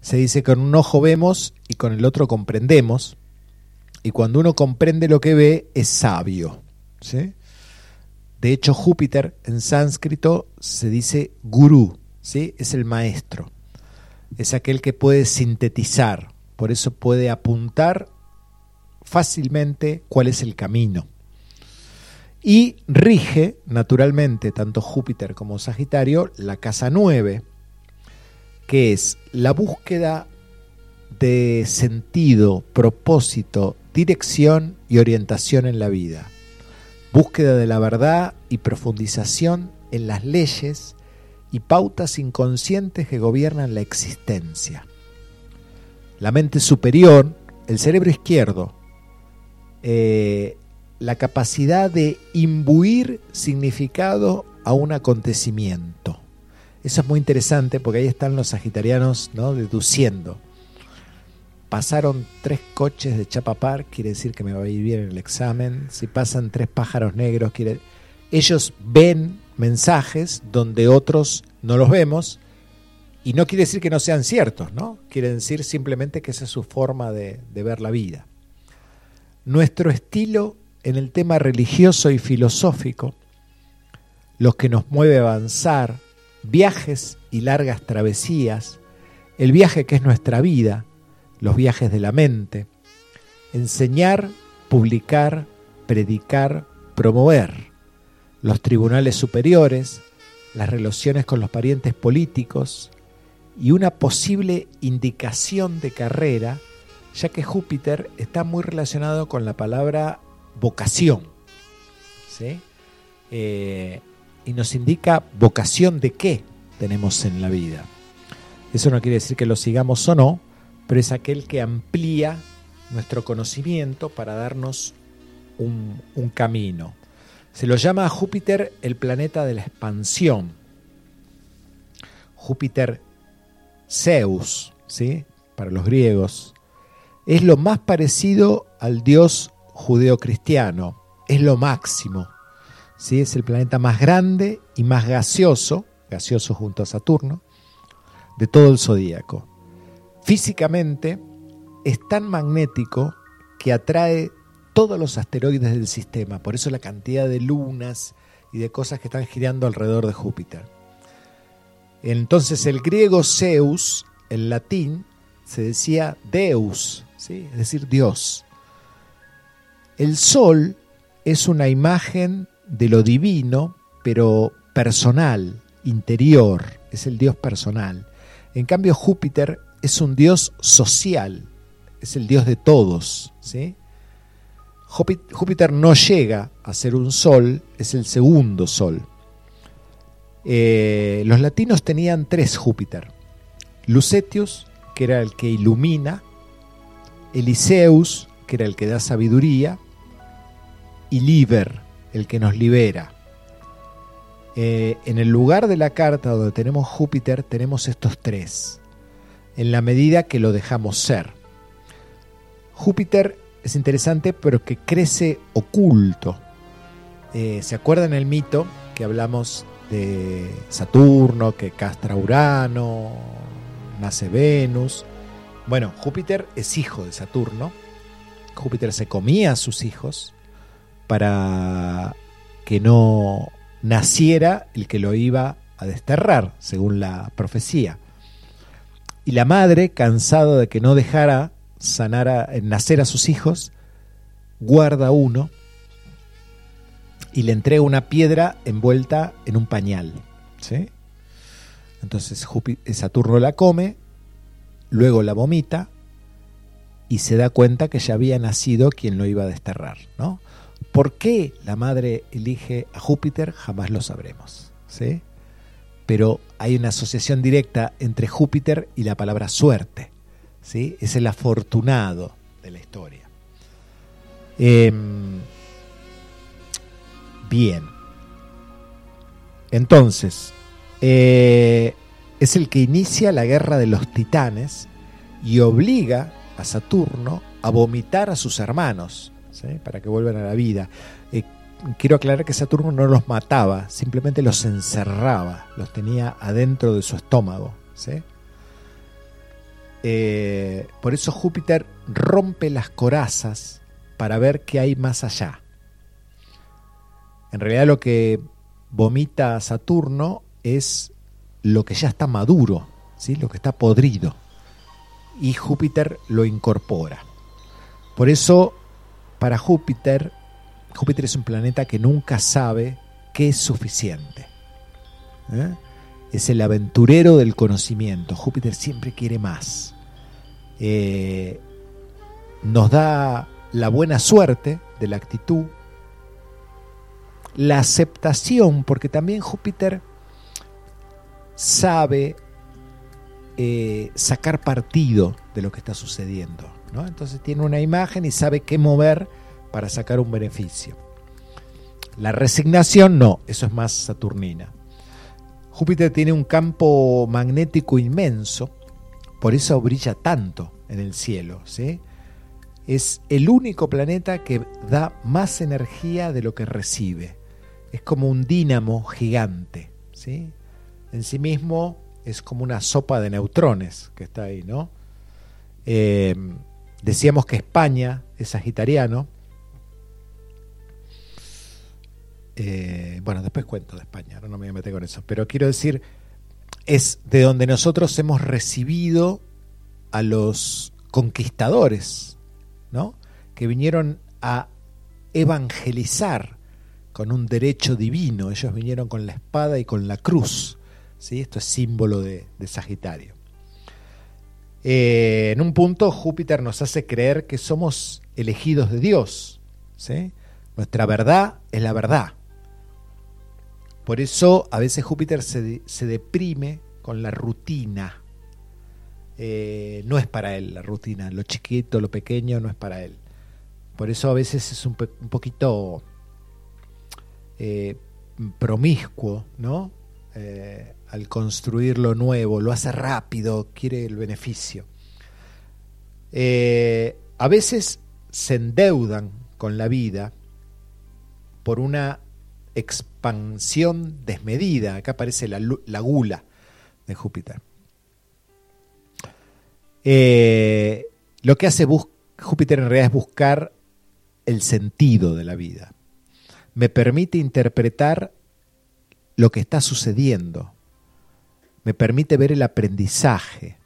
Se dice que con un ojo vemos y con el otro comprendemos. Y cuando uno comprende lo que ve, es sabio. ¿sí? De hecho, Júpiter en sánscrito se dice gurú, ¿sí? es el maestro, es aquel que puede sintetizar, por eso puede apuntar fácilmente cuál es el camino. Y rige, naturalmente, tanto Júpiter como Sagitario, la casa 9, que es la búsqueda de sentido, propósito, dirección y orientación en la vida. Búsqueda de la verdad y profundización en las leyes y pautas inconscientes que gobiernan la existencia. La mente superior, el cerebro izquierdo, eh, la capacidad de imbuir significado a un acontecimiento. Eso es muy interesante porque ahí están los sagitarianos ¿no? deduciendo. Pasaron tres coches de chapapar, quiere decir que me va a ir bien en el examen. Si pasan tres pájaros negros, ellos ven mensajes donde otros no los vemos y no quiere decir que no sean ciertos, ¿no? Quiere decir simplemente que esa es su forma de, de ver la vida. Nuestro estilo en el tema religioso y filosófico, lo que nos mueve a avanzar, viajes y largas travesías, el viaje que es nuestra vida, los viajes de la mente, enseñar, publicar, predicar, promover, los tribunales superiores, las relaciones con los parientes políticos y una posible indicación de carrera, ya que Júpiter está muy relacionado con la palabra vocación. ¿sí? Eh, y nos indica vocación de qué tenemos en la vida. Eso no quiere decir que lo sigamos o no, pero es aquel que amplía nuestro conocimiento para darnos un, un camino. Se lo llama a Júpiter el planeta de la expansión. Júpiter Zeus, ¿sí? para los griegos, es lo más parecido al dios judeocristiano, es lo máximo. ¿sí? Es el planeta más grande y más gaseoso, gaseoso junto a Saturno, de todo el zodíaco. Físicamente es tan magnético que atrae todos los asteroides del sistema, por eso la cantidad de lunas y de cosas que están girando alrededor de Júpiter. Entonces el griego Zeus, en latín, se decía Deus, ¿sí? es decir, Dios. El sol es una imagen de lo divino, pero personal, interior, es el Dios personal. En cambio, Júpiter es un Dios social, es el Dios de todos. ¿sí? Júpiter no llega a ser un sol, es el segundo sol. Eh, los latinos tenían tres Júpiter. Lucetius, que era el que ilumina, Eliseus, que era el que da sabiduría, y Liber, el que nos libera. Eh, en el lugar de la carta donde tenemos Júpiter tenemos estos tres, en la medida que lo dejamos ser. Júpiter es interesante, pero que crece oculto. Eh, ¿Se acuerdan el mito que hablamos de Saturno, que castra Urano, nace Venus? Bueno, Júpiter es hijo de Saturno. Júpiter se comía a sus hijos para que no naciera el que lo iba a desterrar, según la profecía. Y la madre, cansada de que no dejara sanar a, nacer a sus hijos, guarda uno y le entrega una piedra envuelta en un pañal. ¿sí? Entonces Saturno la come, luego la vomita y se da cuenta que ya había nacido quien lo iba a desterrar. ¿no? ¿Por qué la madre elige a Júpiter? Jamás lo sabremos. ¿sí? Pero hay una asociación directa entre Júpiter y la palabra suerte es el afortunado de la historia. Em, bien. Entonces, eh, es el que inicia la guerra de los titanes y obliga a Saturno a vomitar a sus hermanos para que vuelvan a la vida. Eh, quiero aclarar que Saturno no los mataba, simplemente los encerraba, los tenía adentro de su estómago. ¿sí? Eh, por eso Júpiter rompe las corazas para ver qué hay más allá. En realidad lo que vomita Saturno es lo que ya está maduro, ¿sí? lo que está podrido. Y Júpiter lo incorpora. Por eso, para Júpiter, Júpiter es un planeta que nunca sabe qué es suficiente. ¿eh? Es el aventurero del conocimiento. Júpiter siempre quiere más. Eh, nos da la buena suerte de la actitud, la aceptación, porque también Júpiter sabe eh, sacar partido de lo que está sucediendo. ¿no? Entonces tiene una imagen y sabe qué mover para sacar un beneficio. La resignación no, eso es más saturnina. Júpiter tiene un campo magnético inmenso, por eso brilla tanto en el cielo. Es el único planeta que da más energía de lo que recibe. Es como un dínamo gigante. ¿sí? En sí mismo es como una sopa de neutrones que está ahí, ¿no? Eh, decíamos que España es sagitariano. Eh, bueno, después cuento de España, ahora no me voy a meter con eso. Pero quiero decir, es de donde nosotros hemos recibido a los conquistadores, ¿no? Que vinieron a evangelizar con un derecho divino. Ellos vinieron con la espada y con la cruz. ¿sí? Esto es símbolo de, Sagitario. Eh, en un punto Júpiter nos hace creer que somos elegidos de Dios. Nuestra verdad es la verdad. Por eso a veces Júpiter se, se deprime con la rutina. Eh, no es para él la rutina, lo chiquito, lo pequeño no es para él. Por eso a veces es un, un poquito eh, promiscuo, ¿no? Eh, al construir lo nuevo, lo hace rápido, quiere el beneficio. A veces se endeudan con la vida por una expansión desmedida. Acá aparece la, la gula de Júpiter. Eh, lo que hace Júpiter en realidad es buscar el sentido de la vida. Me permite interpretar lo que está sucediendo. Me permite ver el aprendizaje.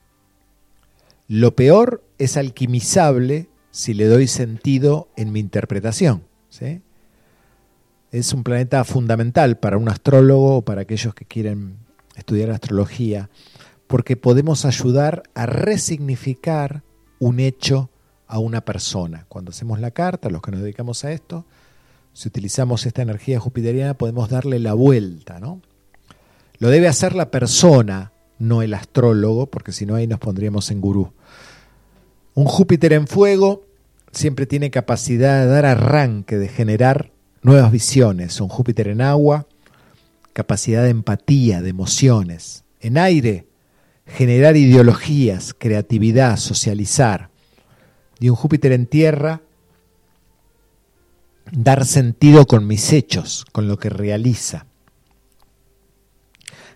Lo peor es alquimizable si le doy sentido en mi interpretación. ¿sí? Es un planeta fundamental para un astrólogo o para aquellos que quieren estudiar astrología, porque podemos ayudar a resignificar un hecho a una persona. Cuando hacemos la carta, los que nos dedicamos a esto, si utilizamos esta energía jupiteriana, podemos darle la vuelta, ¿no? Lo debe hacer la persona, no el astrólogo, porque si no ahí nos pondríamos en gurú. Un Júpiter en fuego siempre tiene capacidad de dar arranque, de generar nuevas visiones. Un Júpiter en agua, capacidad de empatía, de emociones. En aire, generar ideologías, creatividad, socializar. Y un Júpiter en tierra, dar sentido con mis hechos, con lo que realiza,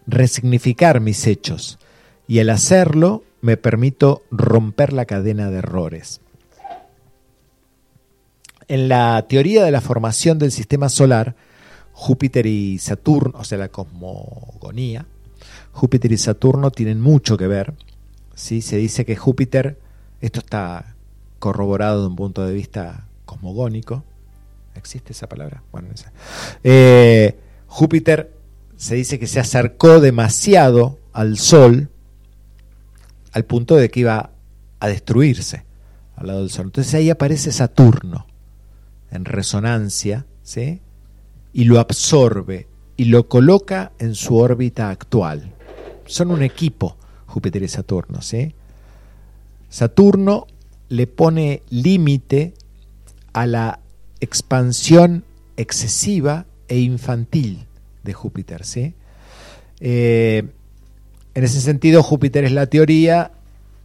resignificar mis hechos y al hacerlo me permito romper la cadena de errores. En la teoría de la formación del sistema solar, Júpiter y Saturno, o sea, la cosmogonía, Júpiter y Saturno tienen mucho que ver. ¿sí? Se dice que Júpiter, esto está corroborado de un punto de vista cosmogónico, ¿Existe esa palabra? Bueno, esa. Eh, Júpiter se dice que se acercó demasiado al Sol al punto de que iba a destruirse al lado del Sol. Entonces ahí aparece Saturno en resonancia, ¿sí? Y lo absorbe y lo coloca en su órbita actual. Son un equipo, Júpiter y Saturno, ¿sí? Saturno le pone límite a la expansión excesiva e infantil de Júpiter. ¿sí? Eh, en ese sentido, Júpiter es la teoría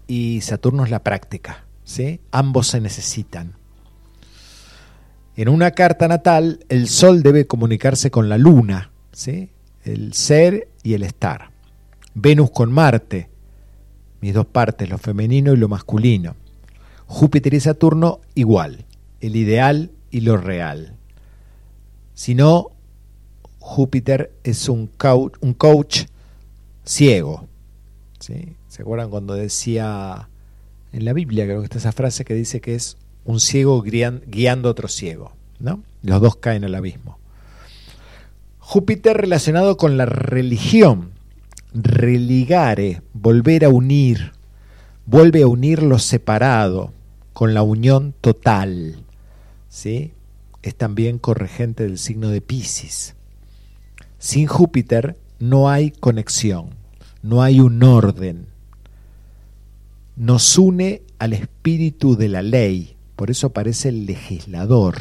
y Saturno es la práctica. ¿sí? Ambos se necesitan. En una carta natal, el Sol debe comunicarse con la Luna, ¿sí? el ser y el estar. Venus con Marte, mis dos partes, lo femenino y lo masculino. Júpiter y Saturno igual, el ideal y lo real. Si no, Júpiter es un coach, un coach ciego. ¿sí? ¿Se acuerdan cuando decía en la Biblia, creo que está esa frase que dice que es un ciego guiando a otro ciego? ¿no? Los dos caen al abismo. Júpiter relacionado con la religión, religare, volver a unir, vuelve a unir lo separado con la unión total. ¿sí? Es también corregente del signo de Pisces. Sin Júpiter no hay conexión, no hay un orden. Nos une al espíritu de la ley, por eso aparece el legislador.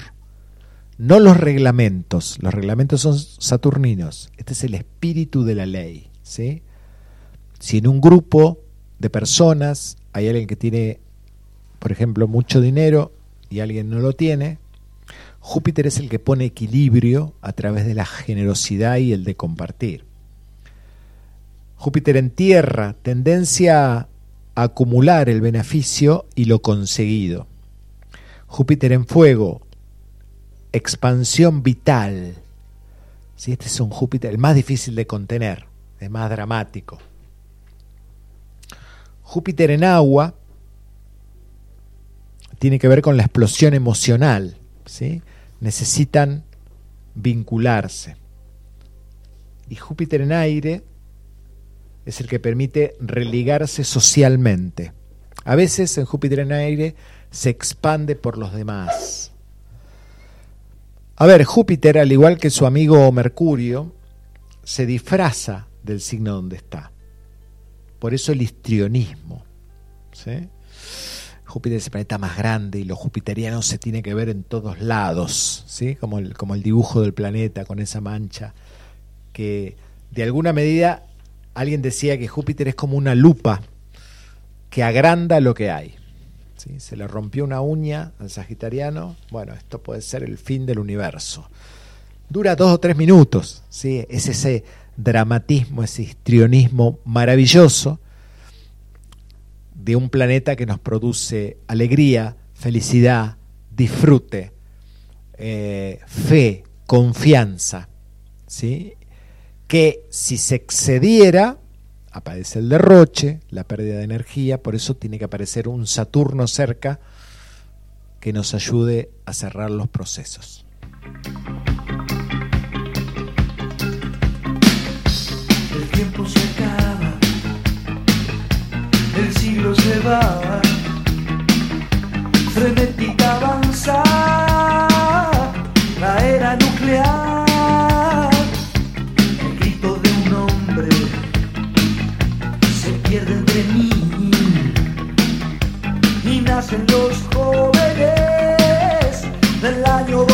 No los reglamentos, los reglamentos son saturninos, este es el espíritu de la ley. ¿sí? Si en un grupo de personas hay alguien que tiene, por ejemplo, mucho dinero y alguien no lo tiene, Júpiter es el que pone equilibrio a través de la generosidad y el de compartir. Júpiter en tierra, tendencia a acumular el beneficio y lo conseguido. Júpiter en fuego, expansión vital. Si Este es un Júpiter, el más difícil de contener, el más dramático. Júpiter en agua tiene que ver con la explosión emocional. ¿sí? necesitan vincularse. Y Júpiter en aire es el que permite religarse socialmente. A veces en Júpiter en aire se expande por los demás. A ver, Júpiter, al igual que su amigo Mercurio, se disfraza del signo donde está. Por eso el histrionismo. ¿sí? Júpiter es el planeta más grande y lo jupiteriano se tiene que ver en todos lados, ¿sí? como, el, como el dibujo del planeta con esa mancha, que de alguna medida alguien decía que Júpiter es como una lupa que agranda lo que hay. Se le rompió una uña al sagitariano, bueno, esto puede ser el fin del universo. Dura dos o tres minutos, ¿sí? es ese dramatismo, ese histrionismo maravilloso de un planeta que nos produce alegría, felicidad, disfrute, eh, fe, confianza, ¿sí? que si se excediera, aparece el derroche, la pérdida de energía, por eso tiene que aparecer un Saturno cerca que nos ayude a cerrar los procesos. El tiempo se el siglo se va, frenética avanza la era nuclear, pierde entre mí y nacen los jóvenes del año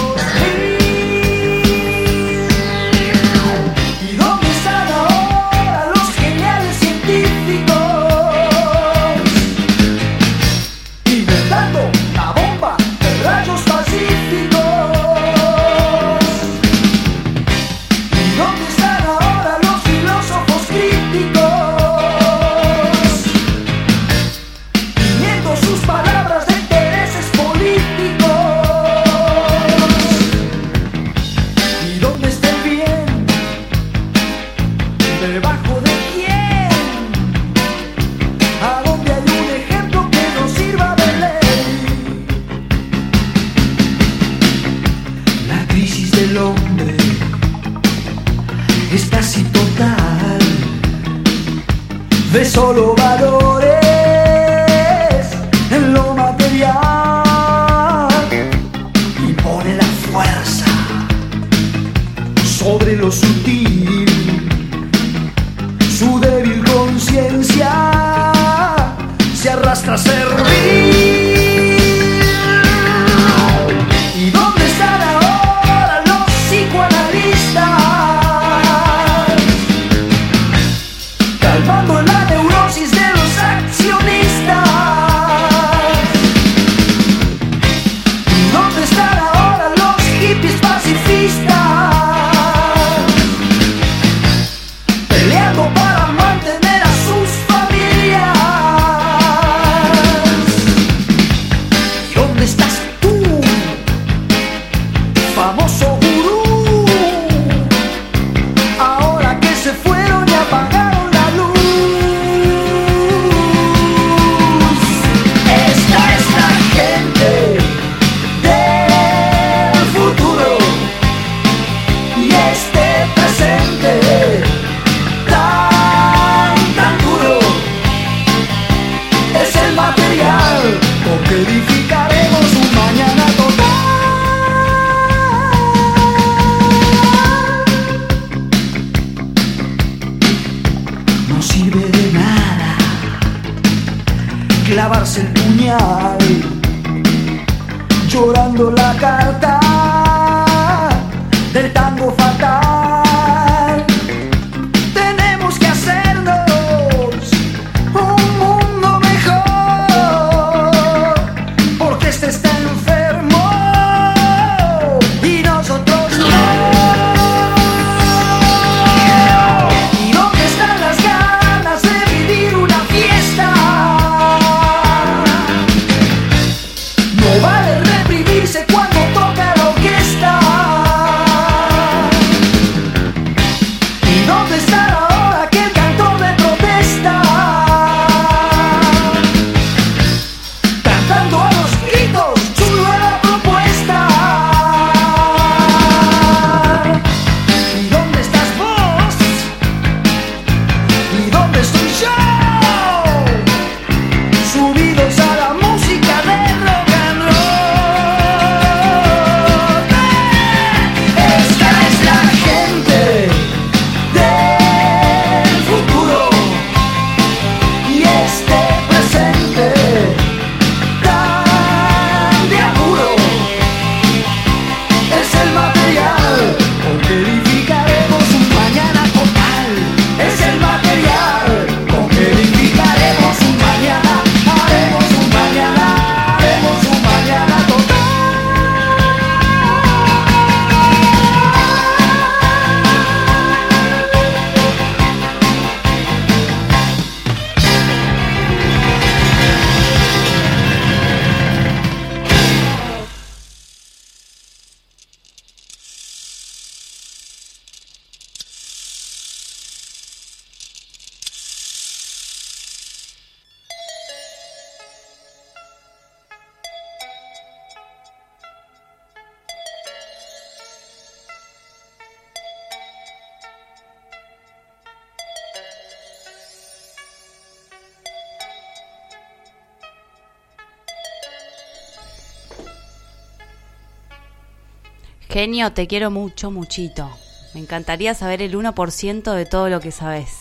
Genio, te quiero mucho, muchito. Me encantaría saber el 1% de todo lo que sabes.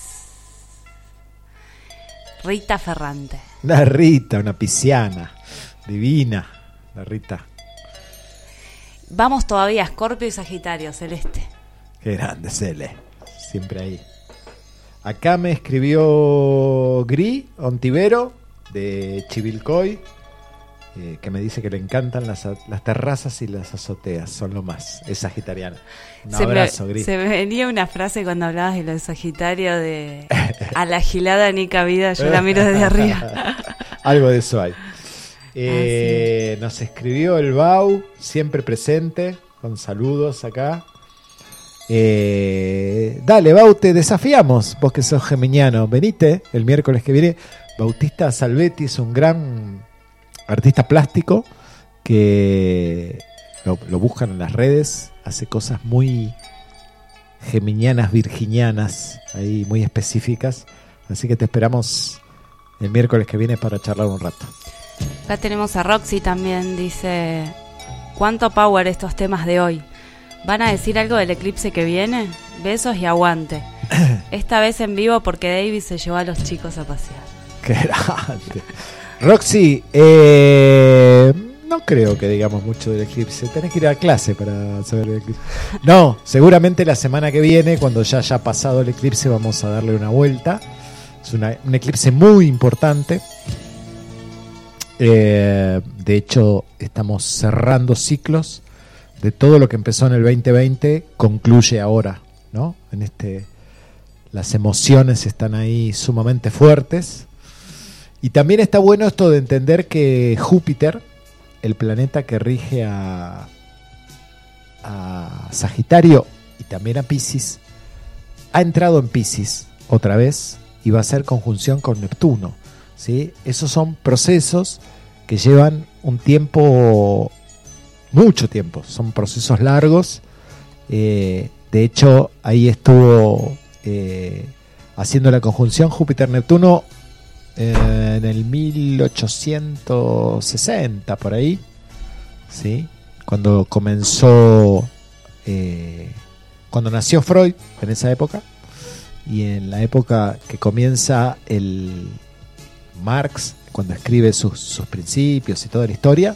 Rita Ferrante. La Rita, una pisciana. Divina. La Rita. Vamos todavía, Scorpio y Sagitario, Celeste. Qué grande, Cele. Siempre ahí. Acá me escribió Gri Ontivero de Chivilcoy, eh, que me dice que le encantan las, terrazas y las azoteas. Son lo más. Es sagitariana. Un se, abrazo, me, Gri. se me venía una frase cuando hablabas de lo de Sagitario de a la gilada ni cabida, yo la miro desde arriba. Algo de eso hay. Eh, Nos escribió el Bau, siempre presente, con saludos acá. Eh, dale, Bau, te desafiamos, vos que sos geminiano. Venite el miércoles que viene. Bautista Salvetti es un gran artista plástico que lo, lo buscan en las redes, hace cosas muy geminianas, virginianas, ahí muy específicas. Así que te esperamos el miércoles que viene para charlar un rato. Acá tenemos a Roxy también, dice, ¿cuánto power estos temas de hoy? ¿Van a decir algo del eclipse que viene? Besos y aguante. Esta vez en vivo porque David se llevó a los chicos a pasear. Qué grande. Roxy, eh, no creo que digamos mucho del eclipse. Tenés que ir a clase para saber del eclipse. No, seguramente la semana que viene, cuando ya haya pasado el eclipse, vamos a darle una vuelta. Es una- un eclipse muy importante. Eh, de hecho, estamos cerrando ciclos de todo lo que empezó en el 2020, concluye ahora, ¿no? En este, las emociones están ahí sumamente fuertes. Y también está bueno esto de entender que Júpiter, el planeta que rige a, Sagitario y también a Pisces, ha entrado en Pisces otra vez y va a hacer conjunción con Neptuno. ¿sí? Esos son procesos que llevan un tiempo, mucho tiempo, son procesos largos. Eh, de hecho, ahí estuvo eh, haciendo la conjunción Júpiter-Neptuno en el 1860, por ahí, ¿sí? cuando comenzó, eh, cuando nació Freud, en esa época, y en la época que comienza el Marx, cuando escribe sus, sus principios y toda la historia.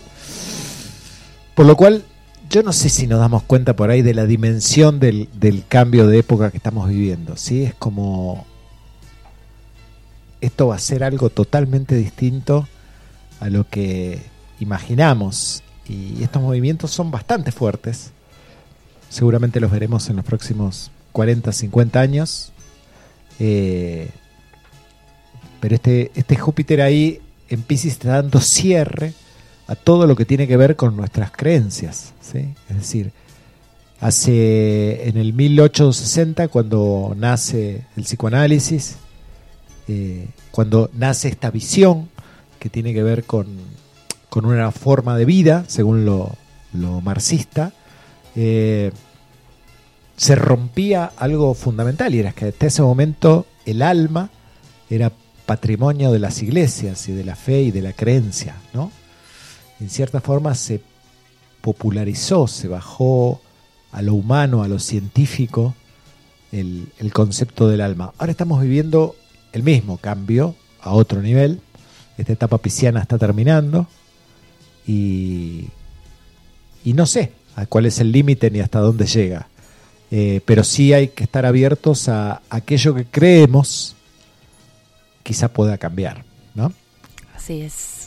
Por lo cual, yo no sé si nos damos cuenta por ahí de la dimensión del, del cambio de época que estamos viviendo. ¿sí? Es como. Esto va a ser algo totalmente distinto a lo que imaginamos. Y estos movimientos son bastante fuertes. Seguramente los veremos en los próximos 40, 50 años. Eh, pero este, este Júpiter ahí en Pisces está dando cierre a todo lo que tiene que ver con nuestras creencias. Es decir, hace en el 1860, cuando nace el psicoanálisis, eh, cuando nace esta visión que tiene que ver con, con una forma de vida, según lo, marxista, eh, se rompía algo fundamental y era que hasta ese momento el alma era patrimonio de las iglesias y de la fe y de la creencia, ¿no? En cierta forma se popularizó, se bajó a lo humano, a lo científico, el concepto del alma. Ahora estamos viviendo el mismo cambio a otro nivel. Esta etapa pisciana está terminando y, y no sé a cuál es el límite ni hasta dónde llega. Eh, pero sí hay que estar abiertos a aquello que creemos quizá pueda cambiar, ¿no? Así es.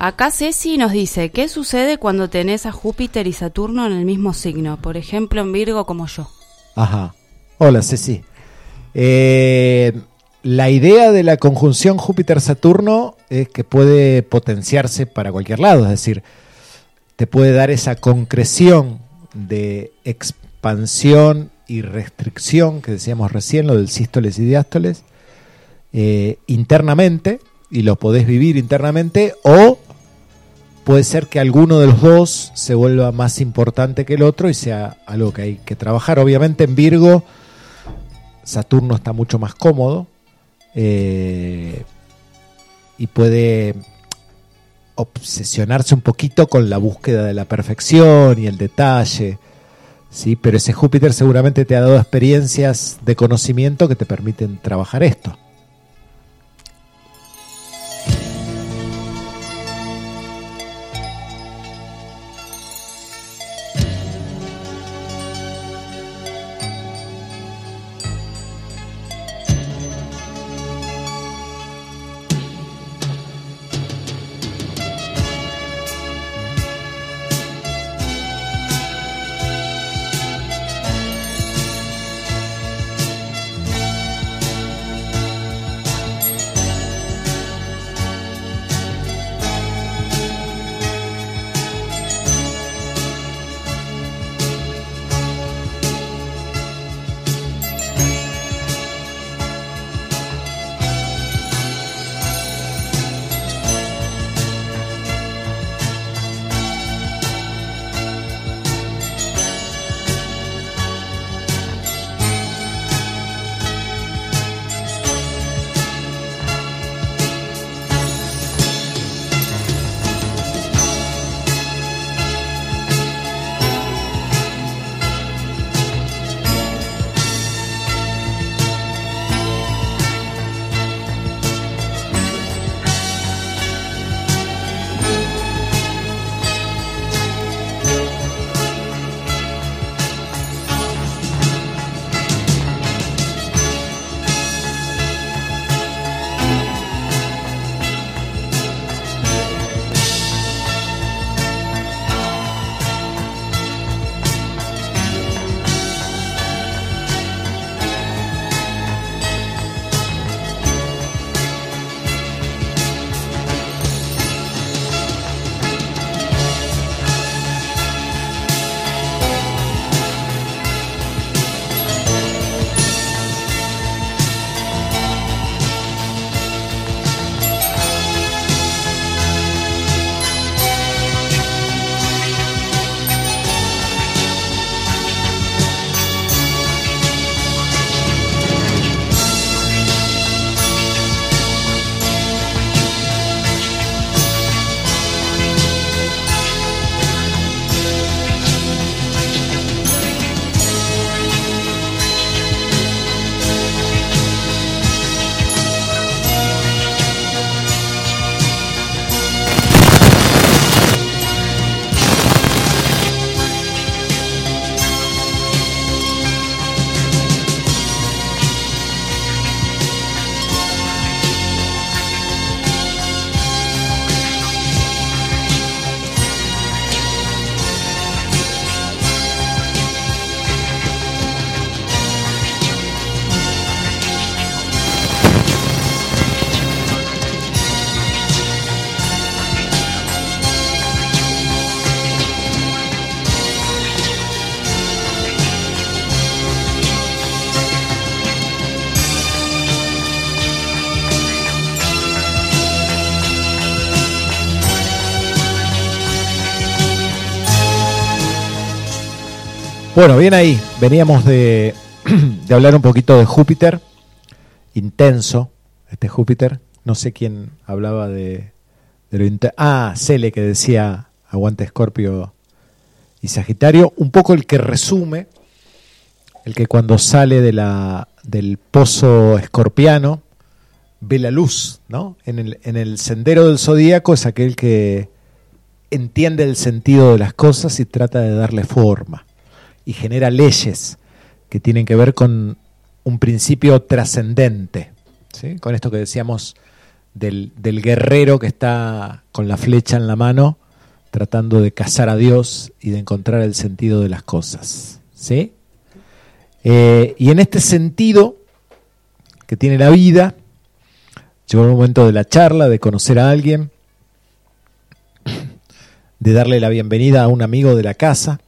Acá Ceci nos dice, ¿qué sucede cuando tenés a Júpiter y Saturno en el mismo signo? Por ejemplo, en Virgo como yo. Ajá. Hola, Ceci. Eh, la idea de la conjunción Júpiter-Saturno es que puede potenciarse para cualquier lado, es decir, te puede dar esa concreción de expansión y restricción que decíamos recién, lo del sístoles y diástoles, eh, internamente, y lo podés vivir internamente, o puede ser que alguno de los dos se vuelva más importante que el otro y sea algo que hay que trabajar. Obviamente en Virgo, Saturno está mucho más cómodo eh, y puede obsesionarse un poquito con la búsqueda de la perfección y el detalle. ¿sí? Pero ese Júpiter seguramente te ha dado experiencias de conocimiento que te permiten trabajar esto. Bueno, bien ahí. Veníamos de, de hablar un poquito de Júpiter. Intenso, este Júpiter. No sé quién hablaba de, de lo inte- Ah, Cele que decía aguante Escorpio y Sagitario. Un poco el que resume, el que cuando sale de la, del pozo escorpiano ve la luz, ¿no? En el, en el sendero del zodíaco es aquel que entiende el sentido de las cosas y trata de darle forma y genera leyes que tienen que ver con un principio trascendente, ¿sí? con esto que decíamos del, del guerrero que está con la flecha en la mano tratando de cazar a Dios y de encontrar el sentido de las cosas. ¿sí? Eh, y en este sentido que tiene la vida, llegó el momento de la charla, de conocer a alguien, de darle la bienvenida a un amigo de la casa,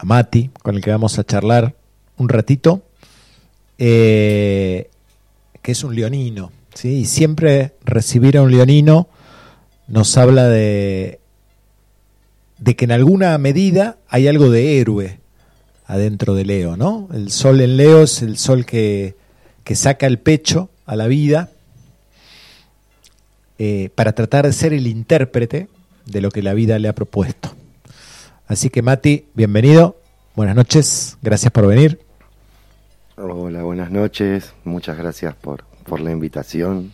a Mati, con el que vamos a charlar un ratito, eh, que es un leonino. ¿sí? Y siempre recibir a un leonino nos habla de, que en alguna medida hay algo de héroe adentro de Leo. ¿no? El sol en Leo es el sol que, que saca el pecho a la vida eh, para tratar de ser el intérprete de lo que la vida le ha propuesto. Así que Mati, bienvenido, buenas noches, gracias por venir. Hola, buenas noches. Muchas gracias por, por la invitación.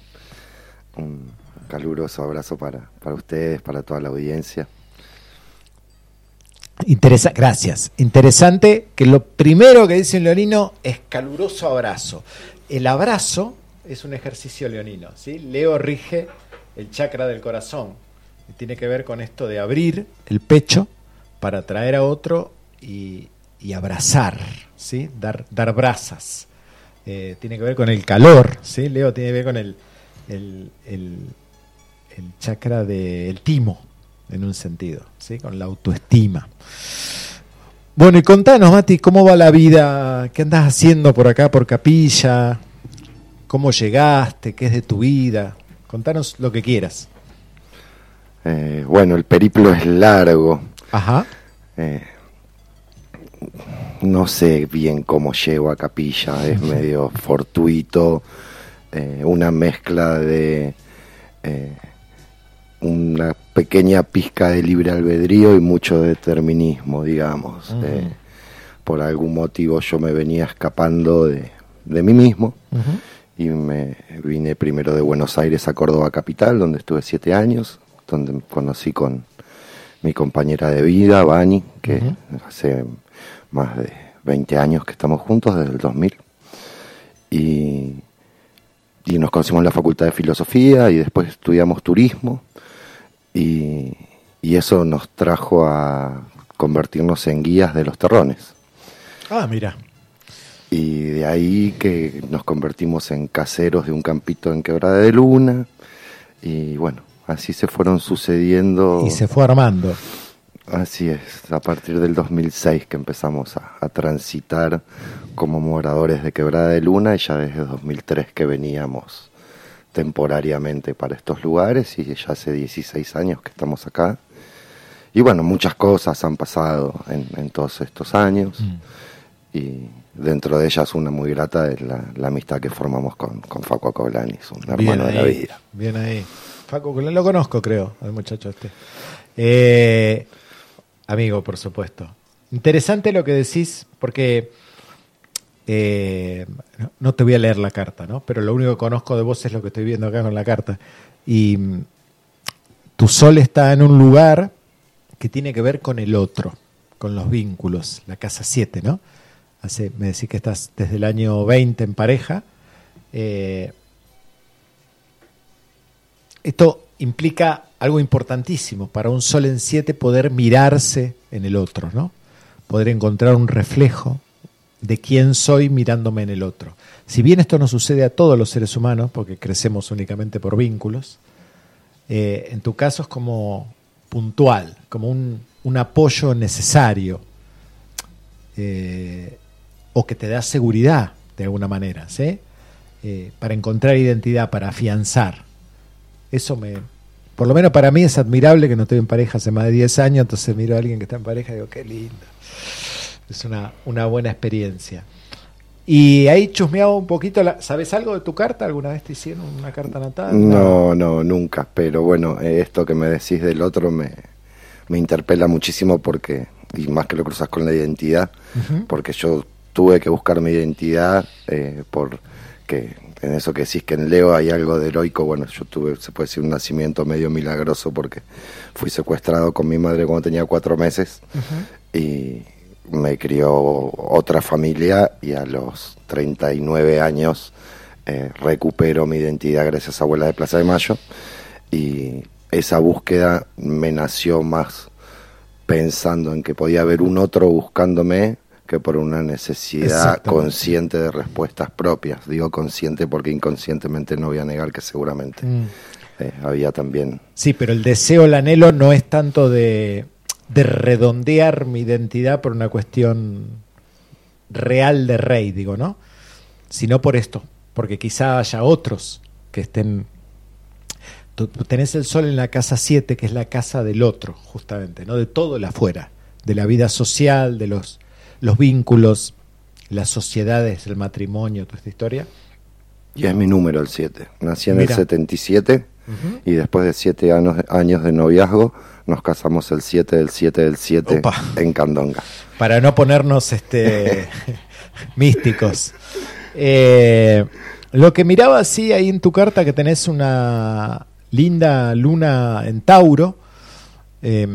Un caluroso abrazo para, para ustedes, para toda la audiencia. Interesa gracias. Interesante que lo primero que dice un leonino es caluroso abrazo. El abrazo es un ejercicio leonino. ¿sí? Leo rige el chakra del corazón. Y tiene que ver con esto de abrir el pecho para atraer a otro y, abrazar, ¿sí? dar, dar brasas. Eh, tiene que ver con el calor. ¿sí? Leo tiene que ver con el, el, el, el chakra del timo, en un sentido, ¿sí? con la autoestima. Bueno, y contanos, Mati, ¿cómo va la vida? ¿Qué andas haciendo por acá, por Capilla? ¿Cómo llegaste? ¿Qué es de tu vida? Contanos lo que quieras. Eh, bueno, el periplo es largo. Ajá. Eh, no sé bien cómo llego a Capilla. Es medio fortuito. eh, una mezcla de eh, una pequeña pizca de libre albedrío y mucho determinismo, digamos. Por algún motivo yo me venía escapando de, de mí mismo y me vine primero de Buenos Aires a Córdoba capital, donde estuve siete años, donde me conocí con mi compañera de vida, Vani, que hace más de 20 años que estamos juntos, desde el 2000. Y, y nos conocimos en la Facultad de Filosofía y después estudiamos turismo. Y, y eso nos trajo a convertirnos en guías de los terrones. Ah, mira. Y de ahí que nos convertimos en caseros de un campito en Quebrada de Luna. Y bueno, así se fueron sucediendo. Y se fue armando. Así es, a partir del 2006 que empezamos a, a transitar como moradores de Quebrada de Luna y ya desde 2003 que veníamos temporariamente para estos lugares y ya hace 16 años que estamos acá. Y bueno, muchas cosas han pasado en, en todos estos años y dentro de ellas una muy grata es la, la amistad que formamos con, con Facu Acoblanis, un hermano de la vida. Bien ahí. Que lo conozco, creo, al muchacho este. Eh, amigo, por supuesto. Interesante lo que decís, porque eh, no, no te voy a leer la carta, ¿no? Pero lo único que conozco de vos es lo que estoy viendo acá con la carta. Y mm, tu sol está en un lugar que tiene que ver con el otro, con los vínculos, la casa 7, ¿no? Hace, me decís que estás desde el año 20 en pareja. Eh, esto implica algo importantísimo para un sol en 7 poder mirarse en el otro, ¿no? Poder encontrar un reflejo de quién soy mirándome en el otro. Si bien esto no sucede a todos los seres humanos, porque crecemos únicamente por vínculos, eh, en tu caso es como puntual, como un, un apoyo necesario, eh, o que te da seguridad de alguna manera, ¿sí? Eh, para encontrar identidad, para afianzar. Eso me, por lo menos para mí es admirable que no estoy en pareja hace más de 10 años, entonces miro a alguien que está en pareja y digo, qué lindo. Es una, una buena experiencia. Y ahí chusmeaba un poquito, la, ¿sabes algo de tu carta? ¿Alguna vez te hicieron una carta natal? No, no, nunca. Pero bueno, eh, esto que me decís del otro me, me interpela muchísimo porque, y más que lo cruzas con la identidad, porque yo tuve que buscar mi identidad eh, por que en eso que decís que en Leo hay algo de heroico, bueno, yo tuve, se puede decir, un nacimiento medio milagroso porque fui secuestrado con mi madre cuando tenía cuatro meses y me crió otra familia y a los 39 años eh, recupero mi identidad gracias a Abuela de Plaza de Mayo y esa búsqueda me nació más pensando en que podía haber un otro buscándome que por una necesidad consciente de respuestas propias. Digo consciente porque inconscientemente no voy a negar que seguramente Mm. eh, había también... Sí, pero el deseo, el anhelo no es tanto de, de redondear mi identidad por una cuestión real de rey, digo, ¿no? Sino por esto, porque quizá haya otros que estén... Tú tenés el sol en la casa 7, que es la casa del otro, justamente, ¿no? De todo el afuera, de la vida social, de los, los vínculos, las sociedades, el matrimonio, toda esta historia. Y es mi número el 7. Nací en Mira. el 77 y después de 7 años, años de noviazgo nos casamos el 7 del 7 del 7 Opa. en Candonga. para no ponernos este místicos. Eh, lo que miraba así ahí en tu carta que tenés una linda luna en Tauro. eh,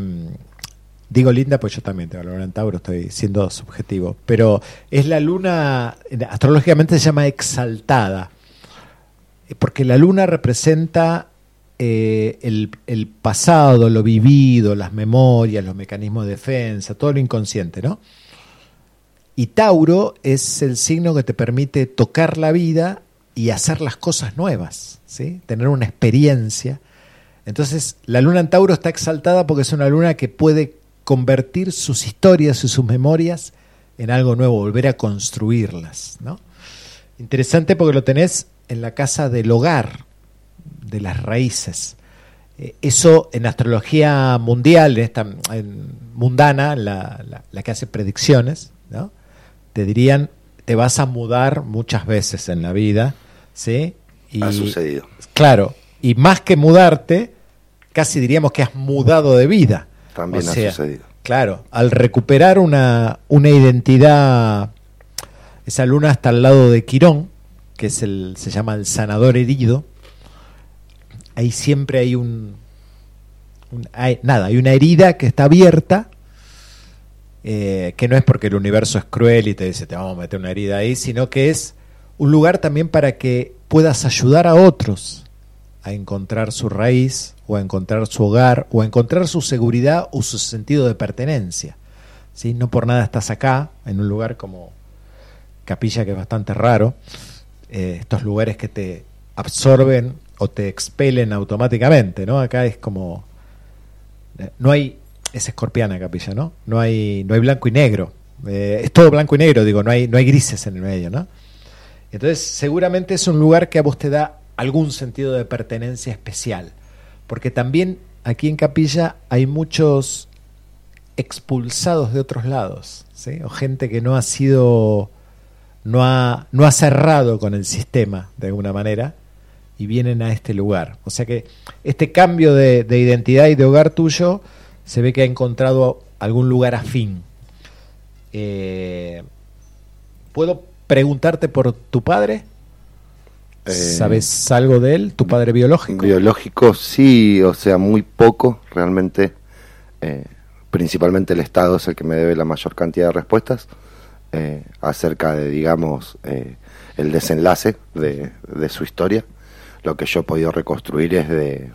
digo linda, pues yo también la luna en Tauro, estoy siendo subjetivo. Pero es la luna, astrológicamente se llama exaltada. Porque la luna representa eh, el, el pasado, lo vivido, las memorias, los mecanismos de defensa, todo lo inconsciente, ¿no? Y Tauro es el signo que te permite tocar la vida y hacer las cosas nuevas, ¿sí? Tener una experiencia. Entonces, la luna en Tauro está exaltada porque es una luna que puede convertir sus historias y sus memorias en algo nuevo, volver a construirlas, ¿no? Interesante porque lo tenés en la casa del hogar, de las raíces. Eh, Eso en astrología mundial, en esta en mundana, la, la- la que hace predicciones, ¿no? te dirían, te vas a mudar muchas veces en la vida, ¿sí? Y, Ha sucedido. Claro, y más que mudarte, casi diríamos que has mudado de vida. También O ha sea, sucedido. Claro, al recuperar una, una identidad, esa luna está al lado de Quirón, que es el, se llama el sanador herido, ahí siempre hay un, un- hay- nada, hay una herida que está abierta, eh, que no es porque el universo es cruel y te dice te vamos a meter una herida ahí, sino que es un lugar también para que puedas ayudar a otros a encontrar su raíz o a encontrar su hogar o a encontrar su seguridad o su sentido de pertenencia. ¿sí? No por nada estás acá, en un lugar como Capilla, que es bastante raro, eh, estos lugares que te absorben o te expelen automáticamente, ¿no? Acá es como... eh, No hay... Es escorpiana Capilla, ¿no? No hay, no hay blanco y negro. Eh, es todo blanco y negro, digo, no hay, no hay grises en el medio, ¿no? Entonces, seguramente es un lugar que a vos te da algún sentido de pertenencia especial. Porque también aquí en Capilla hay muchos expulsados de otros lados. O gente que no ha sido, no ha, no ha cerrado con el sistema de alguna manera y vienen a este lugar. O sea que este cambio de, de identidad y de hogar tuyo se ve que ha encontrado algún lugar afín. Eh, ¿Puedo preguntarte por tu padre? Eh, ¿Sabes algo de él? ¿Tu padre biológico? Biológico sí, o sea, muy poco realmente. eh, principalmente el Estado es el que me debe la mayor cantidad de respuestas eh, acerca de, digamos, eh, el desenlace de, de su historia. Lo que yo he podido reconstruir es de,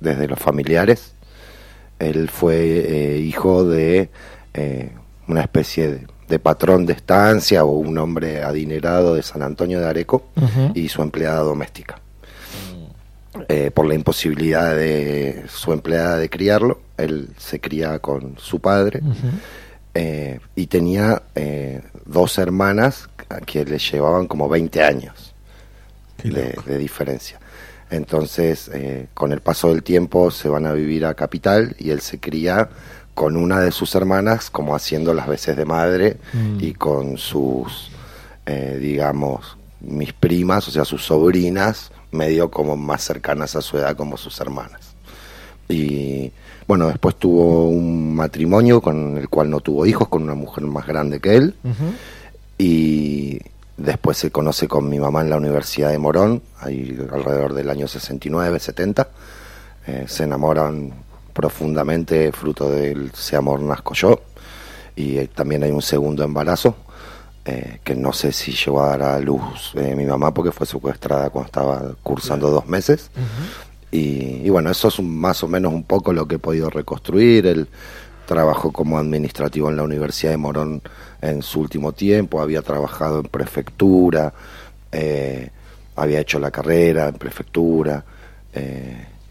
desde los familiares. Él fue eh, hijo de una especie de, de patrón de estancia o un hombre adinerado de San Antonio de Areco y su empleada doméstica. Eh, por la imposibilidad de su empleada de criarlo, él se cría con su padre eh, y tenía eh, dos hermanas a que le llevaban como 20 años de, diferencia. Entonces, con el paso del tiempo se van a vivir a Capital y él se cría con una de sus hermanas como haciendo las veces de madre Mm. y con sus, eh, digamos, mis primas, o sea, sus sobrinas, medio como más cercanas a su edad como sus hermanas. Y bueno, después tuvo un matrimonio con el cual no tuvo hijos, con una mujer más grande que él. Y después se conoce con mi mamá en la Universidad de Morón, ahí alrededor del año 69, 70. Eh, se enamoran profundamente, fruto de ese amor nazco yo. Y eh, también hay un segundo embarazo, eh, que no sé si llegó a dar a luz eh, mi mamá porque fue secuestrada cuando estaba cursando dos meses. Y, y bueno, eso es un- más o menos un poco lo que he podido reconstruir. Él trabajó como administrativo en la Universidad de Morón en su último tiempo, había trabajado en prefectura, eh, había hecho la carrera en prefectura.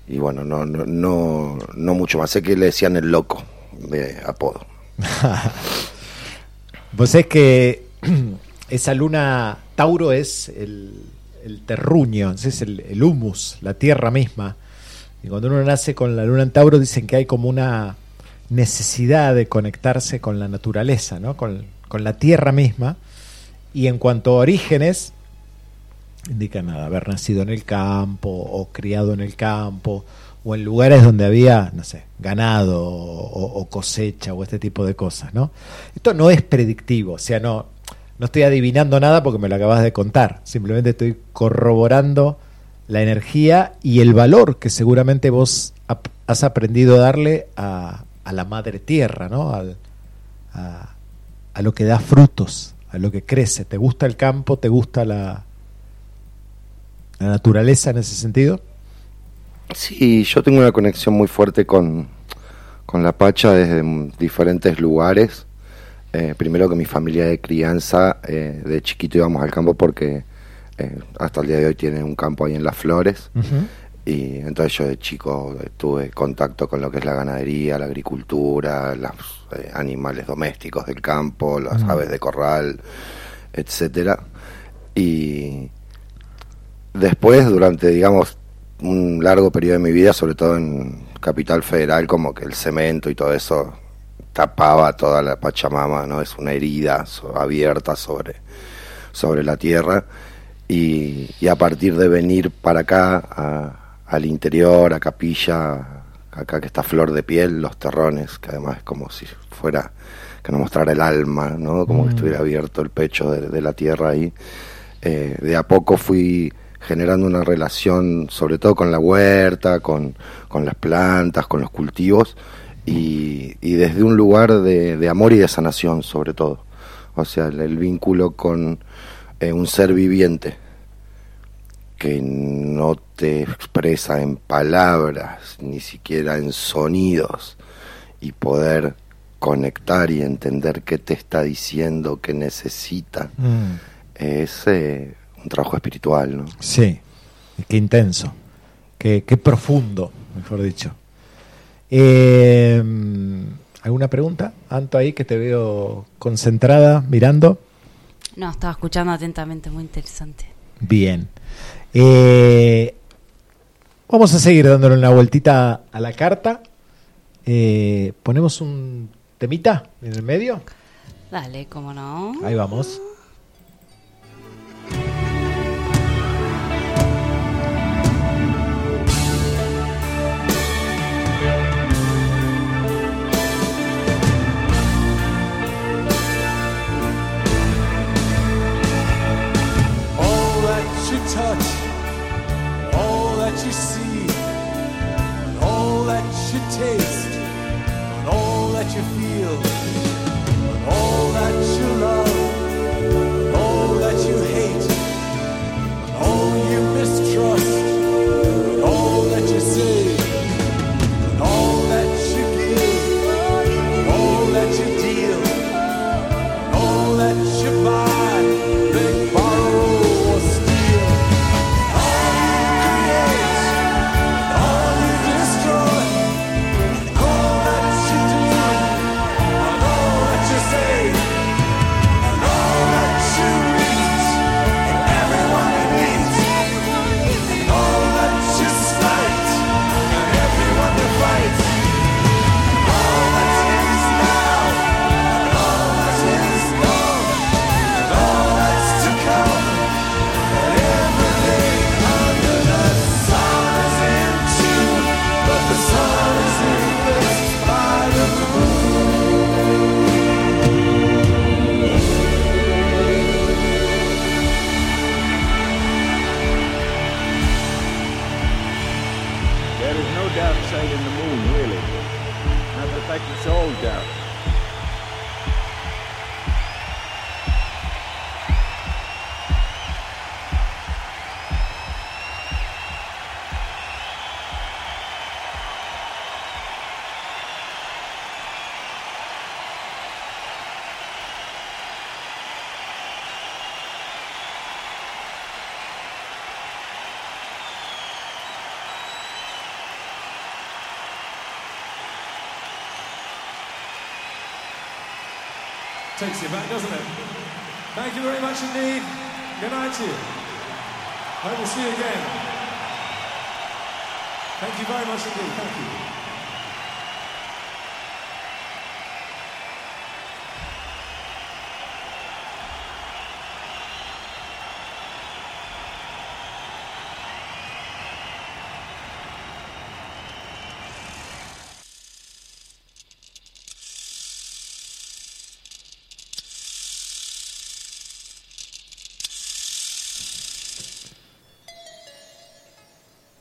Y bueno, no, no, no, no mucho más. Sé que le decían el loco de apodo. Vos es que esa luna Tauro es el, terruño, es el, el humus, la tierra misma. Y cuando uno nace con la luna en Tauro dicen que hay como una necesidad de conectarse con la naturaleza, ¿no? con, con la tierra misma. Y en cuanto a orígenes, indica nada, haber nacido en el campo o criado en el campo o en lugares donde había, no sé, ganado o, cosecha o este tipo de cosas, ¿no? Esto no es predictivo, o sea, no, no estoy adivinando nada porque me lo acabas de contar, simplemente estoy corroborando la energía y el valor que seguramente vos has aprendido a darle a, a la madre tierra, ¿no? Al- a, a lo que da frutos, a lo que crece. ¿Te gusta el campo? ¿Te gusta la, la naturaleza en ese sentido? Sí, yo tengo una conexión muy fuerte con, con la Pacha desde diferentes lugares. Eh, primero que mi familia de crianza, eh, de chiquito íbamos al campo porque eh, hasta el día de hoy tiene un campo ahí en Las Flores. Y entonces yo de chico tuve contacto con lo que es la ganadería, la agricultura, los animales domésticos del campo, las aves de corral, etcétera. Y después, durante, digamos, un largo periodo de mi vida, sobre todo en Capital Federal, como que el cemento y todo eso tapaba toda la Pachamama, ¿no? Es una herida abierta sobre, sobre la tierra. Y, y a partir de venir para acá, a- al interior, a Capilla, acá que está Flor de Piel, los terrones, que además es como si fuera, que nos mostrara el alma, ¿no? Como que Mm. estuviera abierto el pecho de, de la tierra ahí. Eh, de a poco fui generando una relación, sobre todo con la huerta, con, con las plantas, con los cultivos, y, y desde un lugar de, de amor y de sanación, sobre todo. O sea, el, el vínculo con eh, un ser viviente que no te expresa en palabras, ni siquiera en sonidos, y poder conectar y entender qué te está diciendo, qué necesita, Mm, es eh, un trabajo espiritual, ¿no? sí, qué intenso, qué, qué profundo, mejor dicho. Eh, ¿Alguna pregunta, Anto, ahí que te veo concentrada, mirando? No, estaba escuchando atentamente, muy interesante. Bien. Eh, vamos a seguir dándole una vueltita a la carta. Eh, Ponemos un temita en el medio. Dale, cómo no. Ahí vamos. Taste,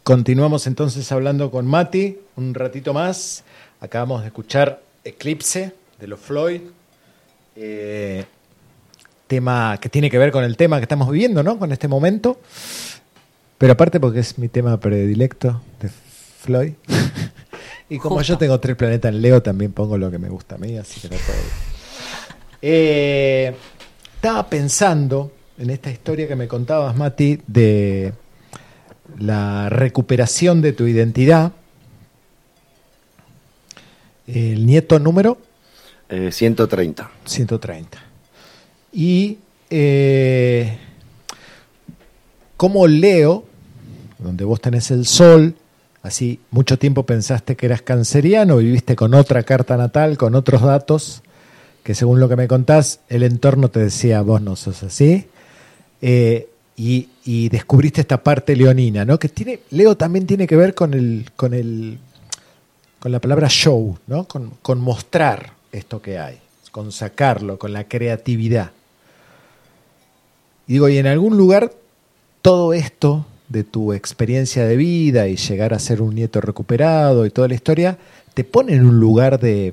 Continuamos entonces hablando con Mati un ratito más. Acabamos de escuchar Eclipse de los Floyd. Eh, tema que tiene que ver con el tema que estamos viviendo, ¿no? Con este momento. Pero aparte porque es mi tema predilecto de Floyd. y como Justo. yo tengo tres planetas en Leo, también pongo lo que me gusta a mí, así que no puedo. Eh, estaba pensando en esta historia que me contabas, Mati, de la recuperación de tu identidad. El nieto número Eh, 130. 130. Y eh, como Leo, donde vos tenés el sol, así mucho tiempo pensaste que eras canceriano, viviste con otra carta natal, con otros datos, que según lo que me contás, el entorno te decía, vos no sos así. Eh, y, y descubriste esta parte leonina, ¿no? Que tiene, Leo también tiene que ver con el, con el, con la palabra show, ¿no? Con, con mostrar esto que hay, con sacarlo, con la creatividad. Y digo, y en algún lugar todo esto de tu experiencia de vida y llegar a ser un nieto recuperado y toda la historia, te pone en un lugar de,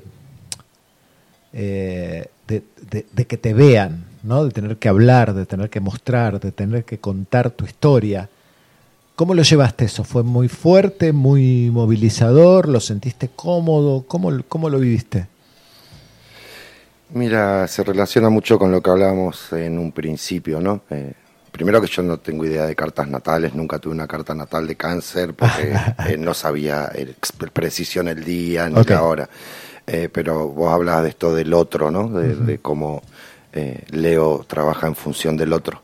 eh, de, de- de que te vean, ¿no? de tener que hablar, de tener que mostrar, de tener que contar tu historia. ¿Cómo lo llevaste eso? ¿Fue muy fuerte, muy movilizador? ¿Lo sentiste cómodo? ¿Cómo, cómo lo viviste? Mira, se relaciona mucho con lo que hablábamos en un principio, ¿no? Eh, primero que yo no tengo idea de cartas natales, nunca tuve una carta natal de cáncer porque eh, no sabía el precisión el día ni la hora. Eh, pero vos hablas de esto del otro, ¿no? De, de cómo eh, Leo trabaja en función del otro.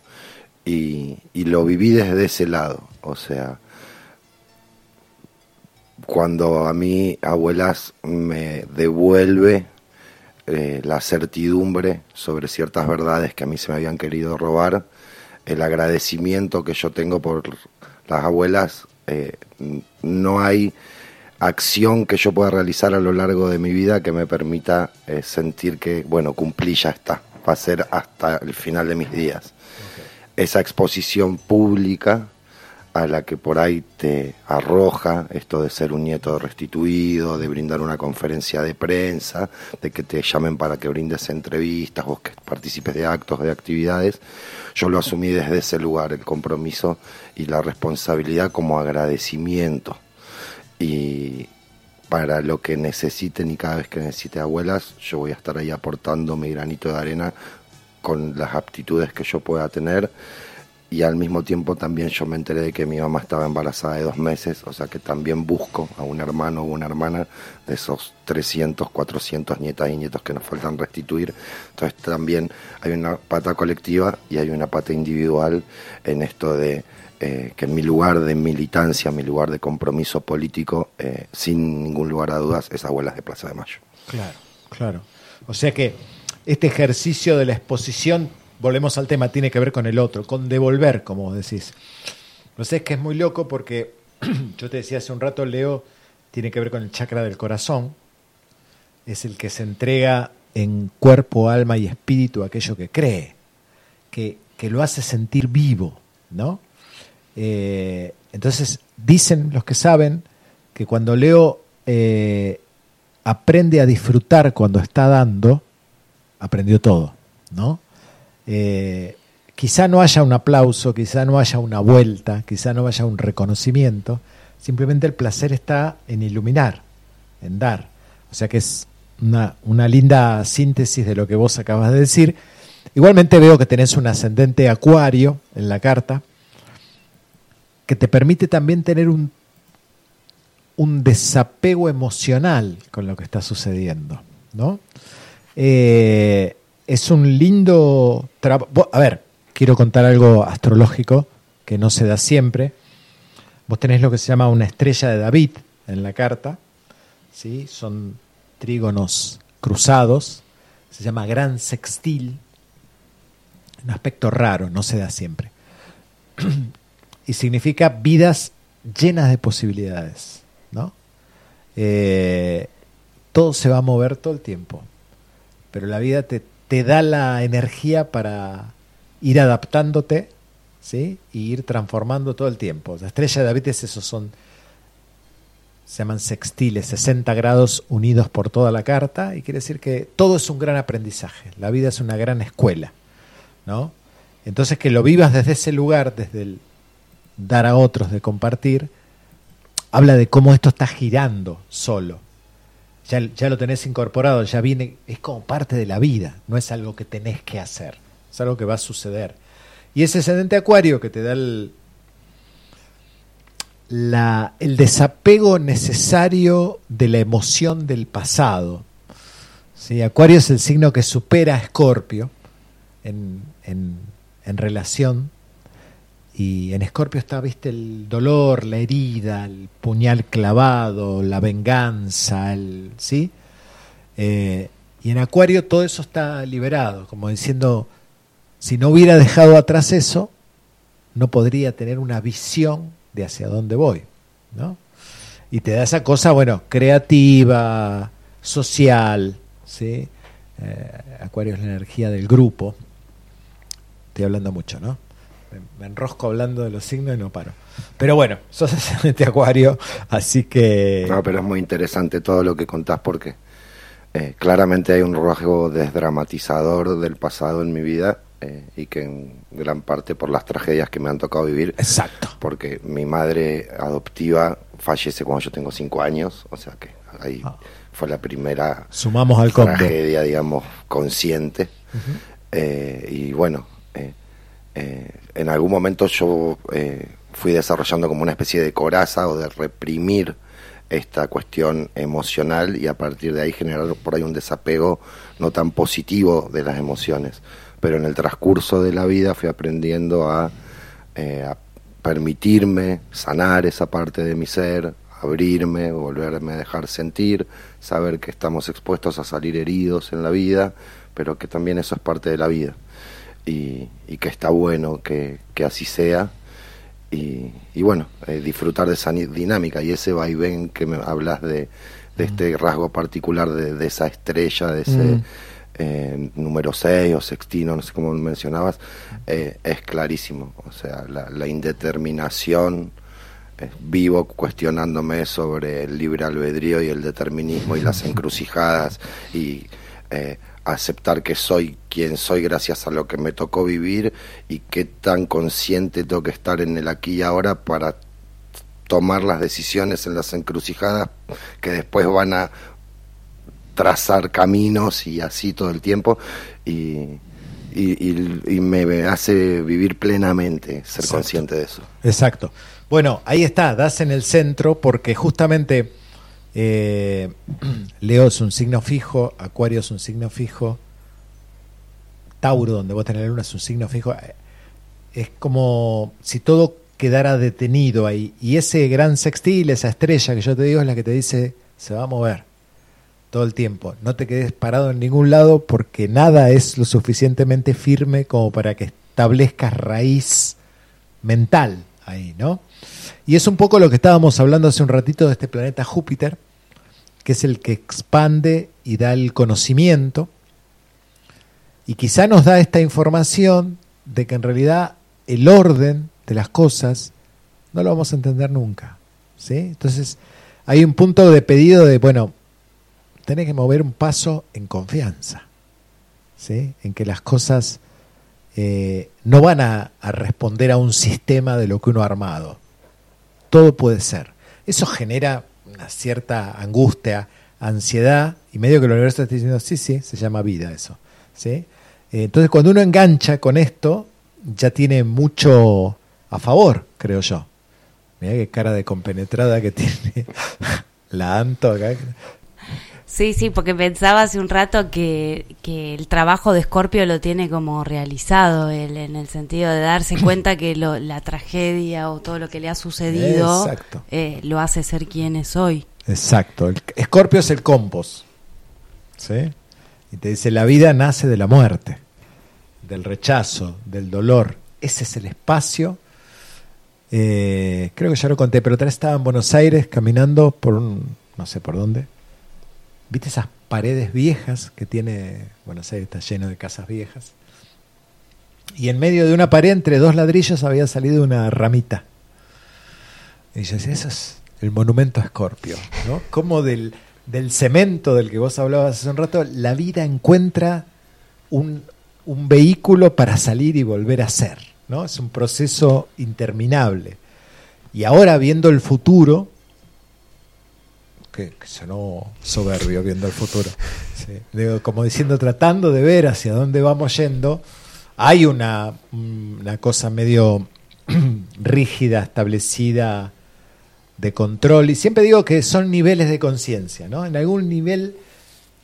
Y, lo viví desde ese lado, o sea, cuando a mí abuelas me devuelve eh, la certidumbre sobre ciertas verdades que a mí se me habían querido robar, el agradecimiento que yo tengo por las abuelas, eh, no hay acción que yo pueda realizar a lo largo de mi vida que me permita sentir que, bueno, cumplí, ya está, va a ser hasta el final de mis días. Esa exposición pública a la que por ahí te arroja esto de ser un nieto restituido, de brindar una conferencia de prensa, de que te llamen para que brindes entrevistas, vos que participes de actos, de actividades, yo lo asumí desde ese lugar, el compromiso y la responsabilidad como agradecimiento. Y para lo que necesiten y cada vez que necesite abuelas, yo voy a estar ahí aportando mi granito de arena con las aptitudes que yo pueda tener y al mismo tiempo también yo me enteré de que mi mamá estaba embarazada de dos meses, o sea que también busco a un hermano o una hermana de esos 300, 400 nietas y nietos que nos faltan restituir. Entonces también hay una pata colectiva y hay una pata individual en esto de eh, que mi lugar de militancia, mi lugar de compromiso político, eh, sin ningún lugar a dudas, es Abuelas de Plaza de Mayo. Claro, claro. O sea que este ejercicio de la exposición, volvemos al tema, tiene que ver con el otro, con devolver, como decís. No sé, es que es muy loco porque yo te decía hace un rato, Leo, tiene que ver con el chakra del corazón. Es el que se entrega en cuerpo, alma y espíritu aquello que cree, que, que lo hace sentir vivo, ¿no? Eh, entonces, dicen los que saben que cuando Leo eh, aprende a disfrutar cuando está dando, aprendió todo, ¿no? Eh, quizá no haya un aplauso, quizá no haya una vuelta, quizá no haya un reconocimiento, simplemente el placer está en iluminar, en dar. O sea que es una, una linda síntesis de lo que vos acabas de decir. Igualmente veo que tenés un ascendente acuario en la carta, que te permite también tener un, un desapego emocional con lo que está sucediendo. ¿no? Eh, es un lindo trabajo. A ver, quiero contar algo astrológico que no se da siempre. Vos tenés lo que se llama una estrella de David en la carta. ¿sí? Son trígonos cruzados. Se llama gran sextil. Un aspecto raro, no se da siempre. y significa vidas llenas de posibilidades. ¿no? Eh, todo se va a mover todo el tiempo, pero la vida te, te da la energía para ir adaptándote ¿sí? y ir transformando todo el tiempo. La estrella de David es esos son, se llaman sextiles, 60 grados unidos por toda la carta, y quiere decir que todo es un gran aprendizaje, la vida es una gran escuela. ¿no? Entonces que lo vivas desde ese lugar, desde el dar a otros, de compartir, habla de cómo esto está girando solo. Ya, lo tenés incorporado, ya viene, es como parte de la vida, no es algo que tenés que hacer, es algo que va a suceder. Y ese ascendente acuario que te da el, el desapego necesario de la emoción del pasado. ¿Sí? Acuario es el signo que supera a Escorpio en, en relación y en Escorpio está, viste, el dolor, la herida, el puñal clavado, la venganza, el, ¿sí? Eh, y en Acuario todo eso está liberado, como diciendo, si no hubiera dejado atrás eso, no podría tener una visión de hacia dónde voy, ¿no? Y te da esa cosa, bueno, creativa, social, ¿sí? Eh, Acuario es la energía del grupo. Estoy hablando mucho, ¿no? Me enrosco hablando de los signos y no paro. Pero bueno, sos ascendente acuario, así que... No, pero es muy interesante todo lo que contás porque eh, claramente hay un rasgo desdramatizador del pasado en mi vida eh, y que en gran parte por las tragedias que me han tocado vivir. Exacto. Porque mi madre adoptiva fallece cuando yo tengo cinco años, o sea que ahí Ah. fue la primera Sumamos al combo. tragedia, digamos, consciente. Eh, y bueno, eh, eh, en algún momento yo eh, fui desarrollando como una especie de coraza o de reprimir esta cuestión emocional y a partir de ahí generar por ahí un desapego no tan positivo de las emociones. Pero en el transcurso de la vida fui aprendiendo a, eh, a permitirme sanar esa parte de mi ser, abrirme, volverme a dejar sentir, saber que estamos expuestos a salir heridos en la vida, pero que también eso es parte de la vida y, y que está bueno que, que así sea y, y bueno, eh, disfrutar de esa dinámica y ese vaivén que me hablas de, de este rasgo particular de, de esa estrella, de ese Mm. eh, número 6 o sextino, no sé cómo mencionabas, eh, es clarísimo. O sea, la, la indeterminación, eh, vivo cuestionándome sobre el libre albedrío y el determinismo y las encrucijadas y eh, aceptar que soy quien soy gracias a lo que me tocó vivir y qué tan consciente tengo que estar en el aquí y ahora para tomar las decisiones en las encrucijadas que después van a trazar caminos y así todo el tiempo y, y, y- y me hace vivir plenamente ser Exacto. consciente de eso. Exacto. Bueno, ahí está, das en el centro porque justamente eh, Leo es un signo fijo, Acuario es un signo fijo, Tauro, donde vos tenés la luna, es un signo fijo. eh, Es como si todo quedara detenido ahí. Y ese gran sextil, esa estrella que yo te digo, es la que te dice, se va a mover todo el tiempo. No te quedes parado en ningún lado porque nada es lo suficientemente firme como para que establezcas raíz mental ahí, ¿no? Y es un poco lo que estábamos hablando hace un ratito de este planeta Júpiter, que es el que expande y da el conocimiento, y quizá nos da esta información de que en realidad el orden de las cosas no lo vamos a entender nunca, ¿sí? Entonces hay un punto de pedido de, bueno, tenés que mover un paso en confianza, ¿sí? en que las cosas eh, no van a, a responder a un sistema de lo que uno ha armado. Todo puede ser. Eso genera una cierta angustia, ansiedad, y medio que el universo está diciendo, sí, sí, se llama vida eso. ¿sí? Eh, Entonces cuando uno engancha con esto, ya tiene mucho a favor, creo yo. Mira qué cara de compenetrada que tiene la Anto acá. Sí, sí, porque pensaba hace un rato que, que el trabajo de Scorpio lo tiene como realizado él, en el sentido de darse cuenta que lo- la tragedia o todo lo que le ha sucedido eh, lo hace ser quien es hoy. Exacto. El Escorpio es el compost. ¿Sí? Y te dice, la vida nace de la muerte, del rechazo, del dolor. Ese es el espacio. Eh, creo que ya lo conté, pero otra vez estaba en Buenos Aires caminando por un, no sé por dónde. ¿Viste esas paredes viejas que tiene Buenos Aires? Está lleno de casas viejas. Y en medio de una pared, entre dos ladrillos, había salido una ramita. Y yo decía, eso es el monumento a Escorpio, ¿no? Como del, del cemento del que vos hablabas hace un rato, la vida encuentra un, un vehículo para salir y volver a ser, ¿no? Es un proceso interminable. Y ahora viendo el futuro, que, que sonó soberbio viendo el futuro. Digo, como diciendo, tratando de ver hacia dónde vamos yendo, hay una, una cosa medio rígida, establecida de control. Y siempre digo que son niveles de conciencia, ¿no? En algún nivel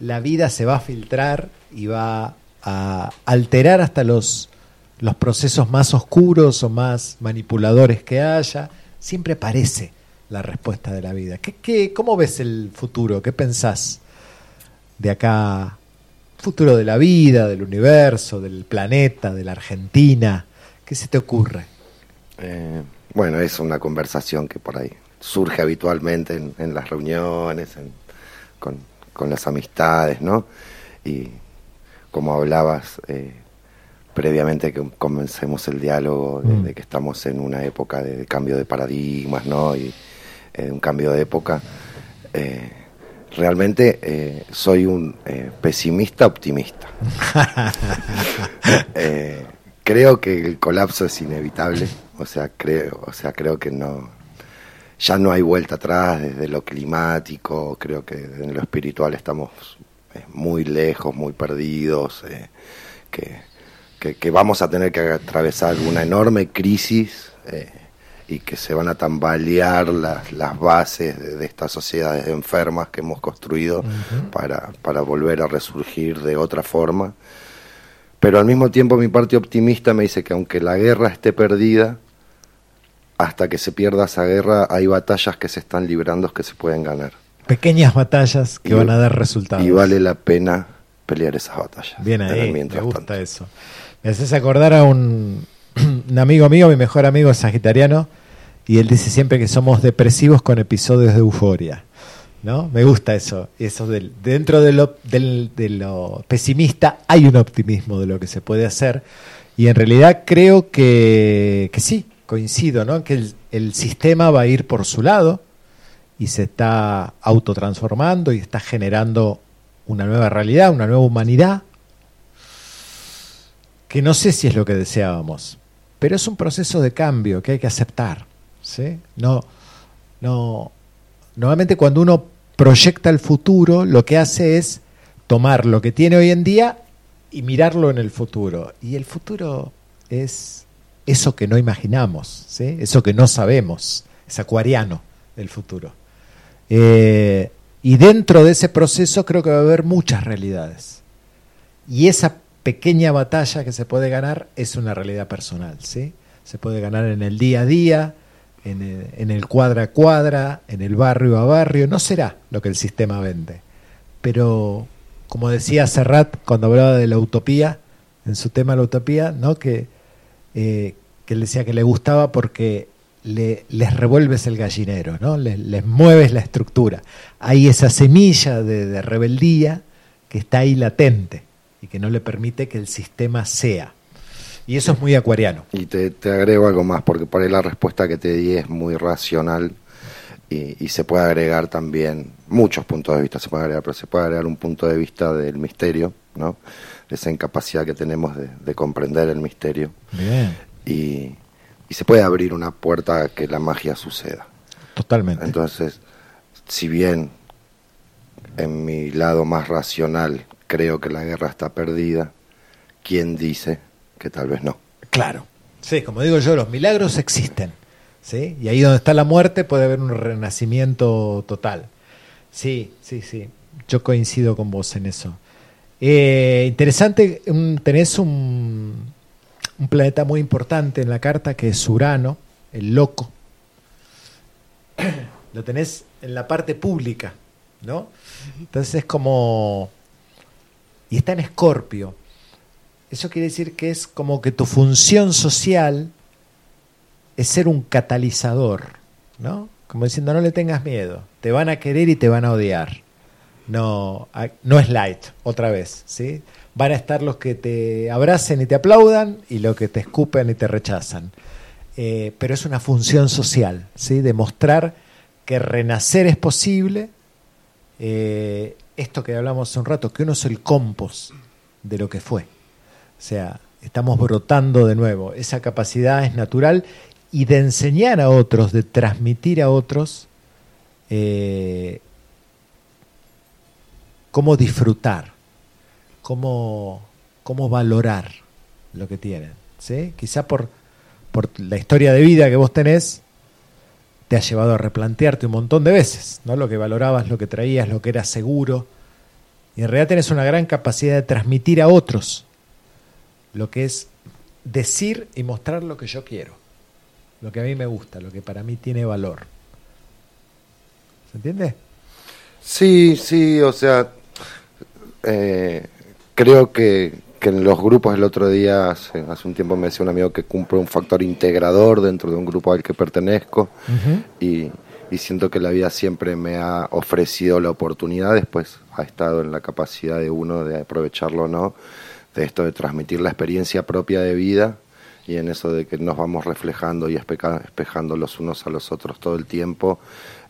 la vida se va a filtrar y va a alterar hasta los, los procesos más oscuros o más manipuladores que haya. Siempre aparece la respuesta de la vida. ¿Qué, qué, ¿Cómo ves el futuro? ¿Qué pensás de acá? Futuro de la vida, del universo, del planeta, de la Argentina. ¿Qué se te ocurre? Eh, bueno, es una conversación que por ahí surge habitualmente en, en las reuniones, en- con, con las amistades, ¿no? Y como hablabas eh, previamente que comencemos el diálogo, de, Mm. de que estamos en una época de, de cambio de paradigmas, ¿no? Y eh, un cambio de época. eh, realmente eh, soy un eh, pesimista optimista. Creo que el colapso es inevitable, o sea, creo, o sea, creo que no ya no hay vuelta atrás desde lo climático, creo que en lo espiritual estamos muy lejos, muy perdidos, que, que, que vamos a tener que atravesar una enorme crisis y que se van a tambalear las, las bases de, de estas sociedades enfermas que hemos construido para, para volver a resurgir de otra forma. Pero al mismo tiempo mi parte optimista me dice que aunque la guerra esté perdida, hasta que se pierda esa guerra hay batallas que se están librando que se pueden ganar. Pequeñas batallas que Y- van a dar resultados. Y vale la pena pelear esas batallas. Bien ahí, me gusta tanto. eso. Me haces acordar a un, un amigo mío, mi mejor amigo es sagitariano, y él dice siempre que somos depresivos con episodios de euforia. ¿No? Me gusta eso. eso del, dentro de lo, del- de lo pesimista hay un optimismo de lo que se puede hacer. Y en realidad creo que, que sí, coincido, ¿no? Que el, el sistema va a ir por su lado y se está autotransformando y está generando una nueva realidad, una nueva humanidad, que no sé si es lo que deseábamos, pero es un proceso de cambio que hay que aceptar. ¿sí? No, no, normalmente cuando uno proyecta el futuro, lo que hace es tomar lo que tiene hoy en día y mirarlo en el futuro. Y el futuro es eso que no imaginamos, ¿sí? eso que no sabemos, es acuariano el futuro. Eh, y dentro de ese proceso creo que va a haber muchas realidades. Y esa pequeña batalla que se puede ganar es una realidad personal, ¿sí? Se puede ganar en el día a día, en el, cuadra a cuadra, en el barrio a barrio. No será lo que el sistema vende. Pero, como decía Serrat cuando hablaba de la utopía, en su tema la utopía, ¿no? Que, eh, que él decía que le gustaba porque le, les revuelves el gallinero, ¿no? Les, mueves la estructura. Hay esa semilla de rebeldía que está ahí latente y que no le permite que el sistema sea. Y eso es muy acuariano. Y te, te agrego algo más, porque por ahí la respuesta que te di es muy racional. y, y se puede agregar también muchos puntos de vista, se puede agregar, pero se puede agregar un punto de vista del misterio, ¿no? Esa incapacidad que tenemos de, de comprender el misterio. Bien, Y, y se puede abrir una puerta a que la magia suceda. totalmente. Entonces, si bien en mi lado más racional creo que la guerra está perdida, ¿quién dice que tal vez no? Claro. Sí, como digo yo, los milagros existen. ¿sí? Y ahí donde está la muerte puede haber un renacimiento total. Sí, sí, sí. Yo coincido con vos en eso. Eh, interesante, tenés un, un planeta muy importante en la carta que es Urano, el loco. Lo tenés en la parte pública, ¿no? Entonces es como... Y está en Escorpio. Eso quiere decir que es como que tu función social es ser un catalizador, ¿no? Como diciendo, no le tengas miedo, te van a querer y te van a odiar. No, no es light, otra vez, ¿sí? Van a estar los que te abracen y te aplaudan y los que te escupen y te rechazan. Eh, pero es una función social, ¿sí? Demostrar que renacer es posible. eh, esto que hablamos hace un rato, que uno es el compost de lo que fue. O sea, estamos brotando de nuevo. Esa capacidad es natural y de enseñar a otros, de transmitir a otros eh, cómo disfrutar, cómo, cómo valorar lo que tienen. ¿sí? Quizá por, por la historia de vida que vos tenés, te ha llevado a replantearte un montón de veces, ¿no? Lo que valorabas, lo que traías, lo que era seguro. Y en realidad tenés una gran capacidad de transmitir a otros lo que es decir y mostrar lo que yo quiero, lo que a mí me gusta, lo que para mí tiene valor. ¿Se entiende? Sí, sí, o sea, eh, creo que, que en los grupos el otro día, hace, hace un tiempo me decía un amigo que cumple un factor integrador dentro de un grupo al que pertenezco y, y siento que la vida siempre me ha ofrecido la oportunidad, después ha estado en la capacidad de uno de aprovecharlo o no, de esto de transmitir la experiencia propia de vida y en eso de que nos vamos reflejando y espejando los unos a los otros todo el tiempo,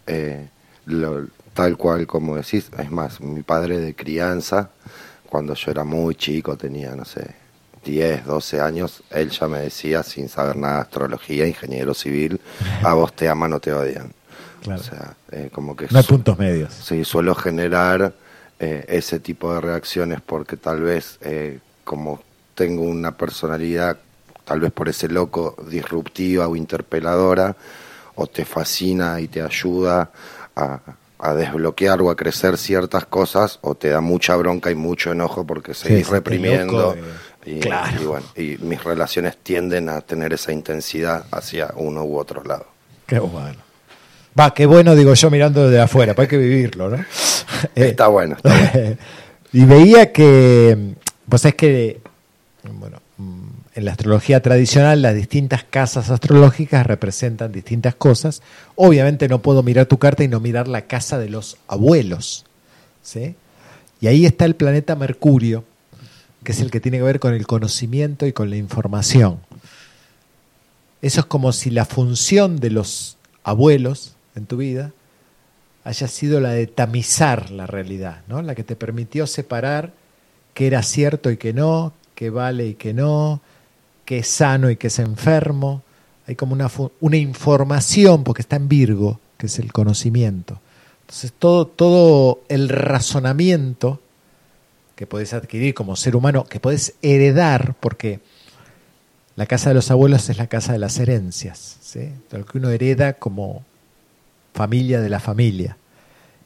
eh, lo- tal cual como decís, es más, mi padre de crianza, cuando yo era muy chico, tenía, no sé, 10, 12 años, él ya me decía, sin saber nada de astrología, ingeniero civil, a vos te aman o te odian. Claro. O sea, eh, como que No hay puntos medios. Sí, suelo generar eh, ese tipo de reacciones porque tal vez eh, como tengo una personalidad, tal vez por ese loco, disruptiva o interpeladora, o te fascina y te ayuda a, a desbloquear o a crecer ciertas cosas, o te da mucha bronca y mucho enojo porque seguís sí, reprimiendo. loco, y, Claro. y bueno, y mis relaciones tienden a tener esa intensidad hacia uno u otro lado. Qué bueno. Va, qué bueno, digo yo mirando desde afuera, pues hay que vivirlo, ¿no? Está bueno, está bueno. y veía que, pues es que, bueno, en la astrología tradicional las distintas casas astrológicas representan distintas cosas. Obviamente no puedo mirar tu carta y no mirar la casa de los abuelos, ¿sí? Y ahí está el planeta Mercurio, que es el que tiene que ver con el conocimiento y con la información. Eso es como si la función de los abuelos en tu vida haya sido la de tamizar la realidad, ¿no? La que te permitió separar qué era cierto y qué no, qué vale y qué no, qué es sano y qué es enfermo. Hay como una, una información, porque está en Virgo, que es el conocimiento. Entonces todo, todo el razonamiento que podés adquirir como ser humano, que podés heredar, porque la casa de los abuelos es la casa de las herencias, ¿sí? lo que uno hereda como familia de la familia.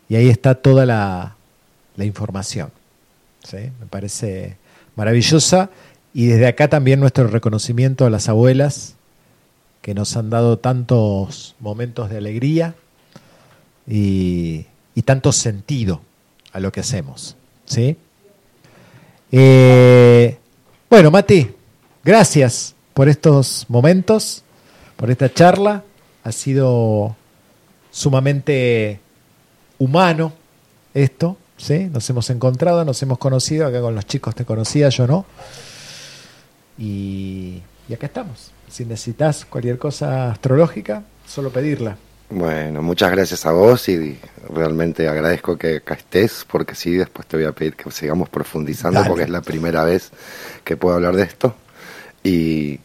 Y ahí está toda la, la información. Me parece maravillosa. Y desde acá también nuestro reconocimiento a las abuelas que nos han dado tantos momentos de alegría y, y tanto sentido a lo que hacemos. ¿sí? Eh, bueno, Mati, gracias por estos momentos, por esta charla. Ha sido sumamente humano esto, ¿sí? Nos hemos encontrado, nos hemos conocido, acá con los chicos te conocía, yo no. Y, y acá estamos. Si necesitas cualquier cosa astrológica, solo pedirla. Bueno, muchas gracias a vos y realmente agradezco que acá estés porque sí, después te voy a pedir que sigamos profundizando Dale. porque es la primera vez que puedo hablar de esto y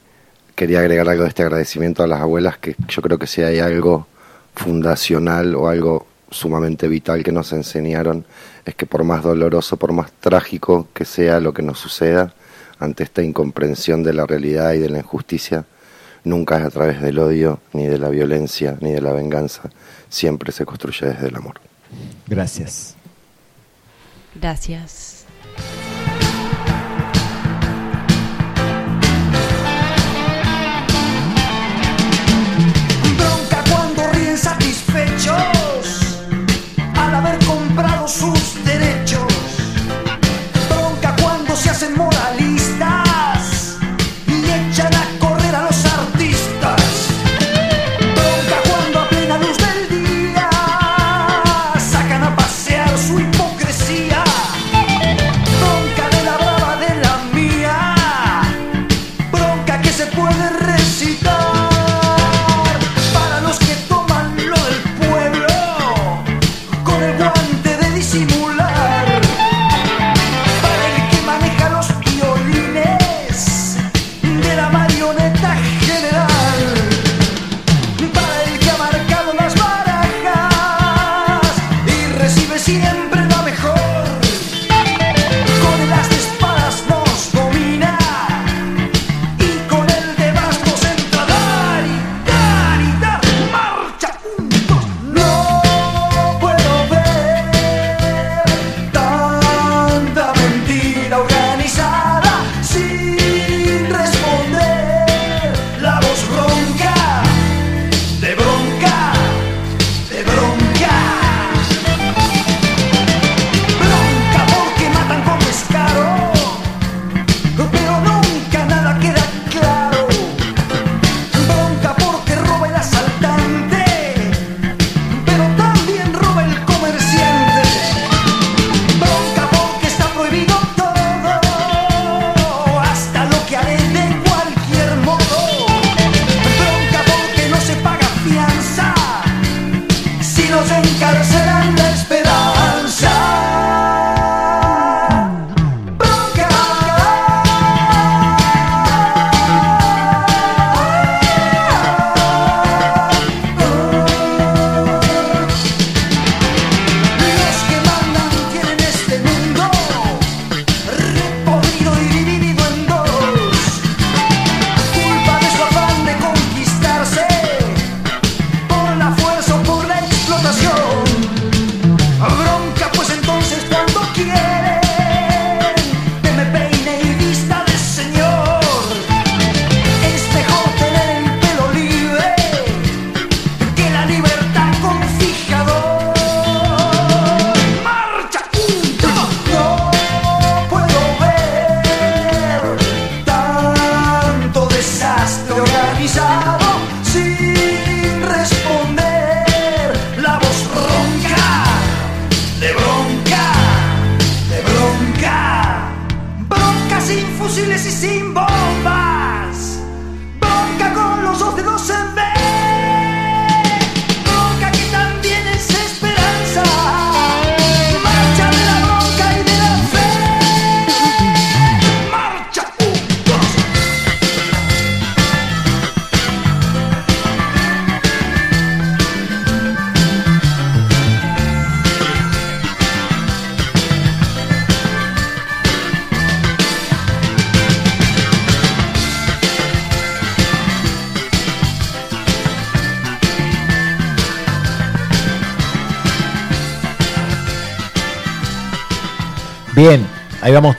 quería agregar algo de este agradecimiento a las abuelas que yo creo que si hay algo fundacional o algo sumamente vital que nos enseñaron es que por más doloroso, por más trágico que sea lo que nos suceda ante esta incomprensión de la realidad y de la injusticia, nunca es a través del odio, ni de la violencia, ni de la venganza, siempre se construye desde el amor. Gracias. Gracias.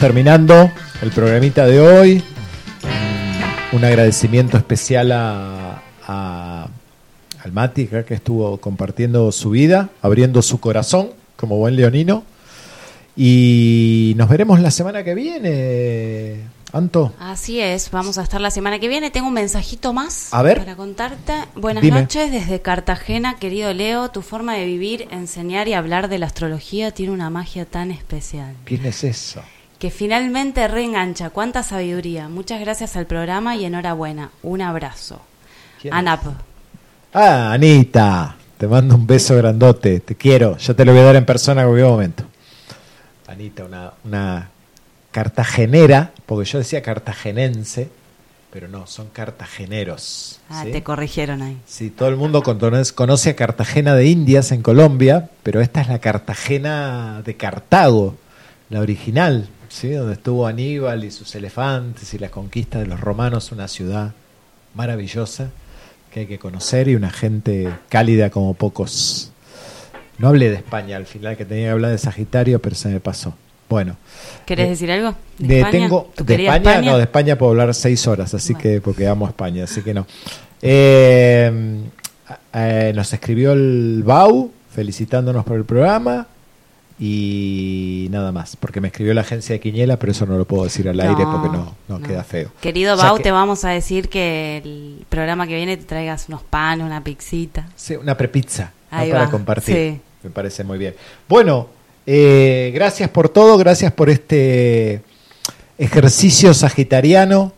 Terminando el programita de hoy. Un agradecimiento especial a, a- al Mati que estuvo compartiendo su vida, abriendo su corazón como buen leonino. Y nos veremos la semana que viene, Anto. Así es, vamos a estar la semana que viene. Tengo un mensajito más A ver. para contarte. Buenas Dime. noches desde Cartagena, querido Leo. Tu forma de vivir, enseñar y hablar de la astrología tiene una magia tan especial. ¿Quién es eso? Que finalmente reengancha. Cuánta sabiduría. Muchas gracias al programa y enhorabuena. Un abrazo. Anap. Ah, Anita. Te mando un beso grandote. Te quiero. Ya te lo voy a dar en persona en cualquier momento. Anita, una, una cartagenera, porque yo decía cartagenense, pero no, son cartageneros. Ah, ¿sí? te corrigieron ahí. Sí, todo el mundo con- conoce a Cartagena de Indias en Colombia, pero esta es la Cartagena de Cartago, la original, ¿sí? donde estuvo Aníbal y sus elefantes y la conquista de los romanos, una ciudad maravillosa que hay que conocer y una gente cálida como pocos. No hablé de España al final, que tenía que hablar de Sagitario, pero se me pasó. Bueno, ¿Querés de- decir algo? de, España? tengo ¿Tu de España, no, de España puedo hablar seis horas, así Bueno. que porque amo a España, así que no. Eh, eh, nos escribió el Bau felicitándonos por el programa y nada más, porque me escribió la agencia de Quiñela, pero eso no lo puedo decir al aire porque no, no, no. queda feo. Querido O sea Bau, que- te vamos a decir que el programa que viene te traigas unos panes, una pixita. Sí, una prepizza para compartir. sí. Me parece muy bien. Bueno, eh, gracias por todo, gracias por este ejercicio sagitariano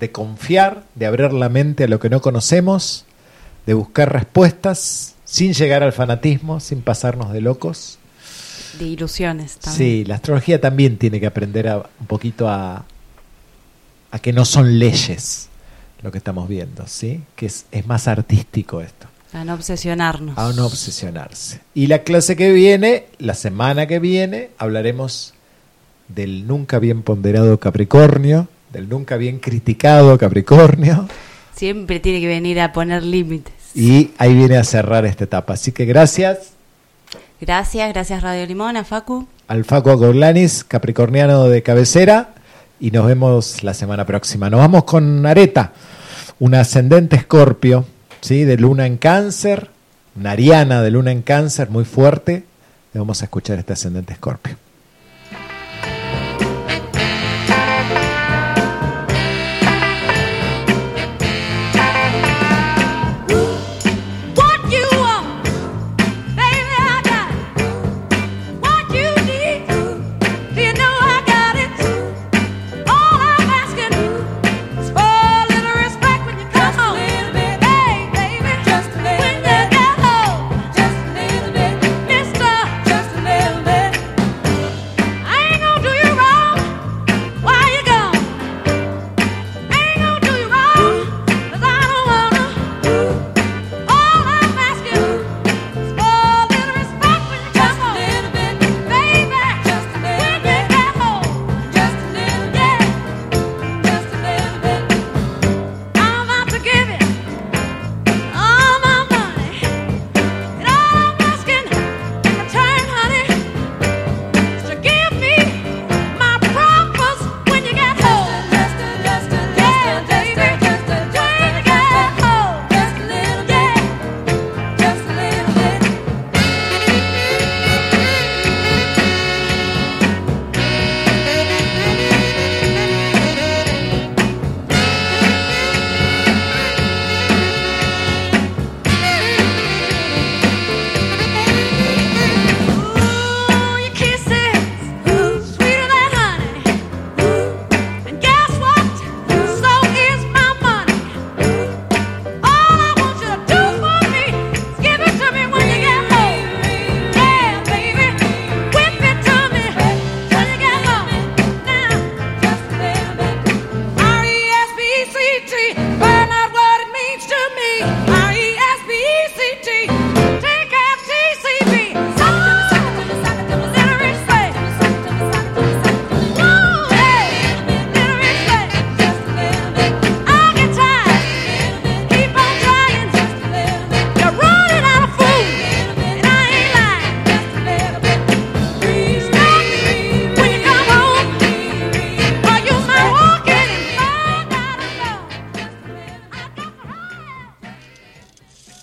de confiar, de abrir la mente a lo que no conocemos, de buscar respuestas sin llegar al fanatismo, sin pasarnos de locos. De ilusiones también. Sí, la astrología también tiene que aprender a, un poquito a, a que no son leyes lo que estamos viendo, ¿sí? Que es, es más artístico esto A no obsesionarnos. a no obsesionarse. Y la clase que viene, la semana que viene, hablaremos del nunca bien ponderado Capricornio, del nunca bien criticado Capricornio, Siempre tiene que venir a poner límites. y ahí viene a cerrar esta etapa. Así que gracias Gracias, gracias Radio Limón, a Facu. al Facu Agorlanis, capricorniano de cabecera, y nos vemos la semana próxima. Nos vamos con Areta, un ascendente escorpio, ¿sí? de luna en cáncer, una ariana de luna en cáncer muy fuerte. Y vamos a escuchar este ascendente escorpio.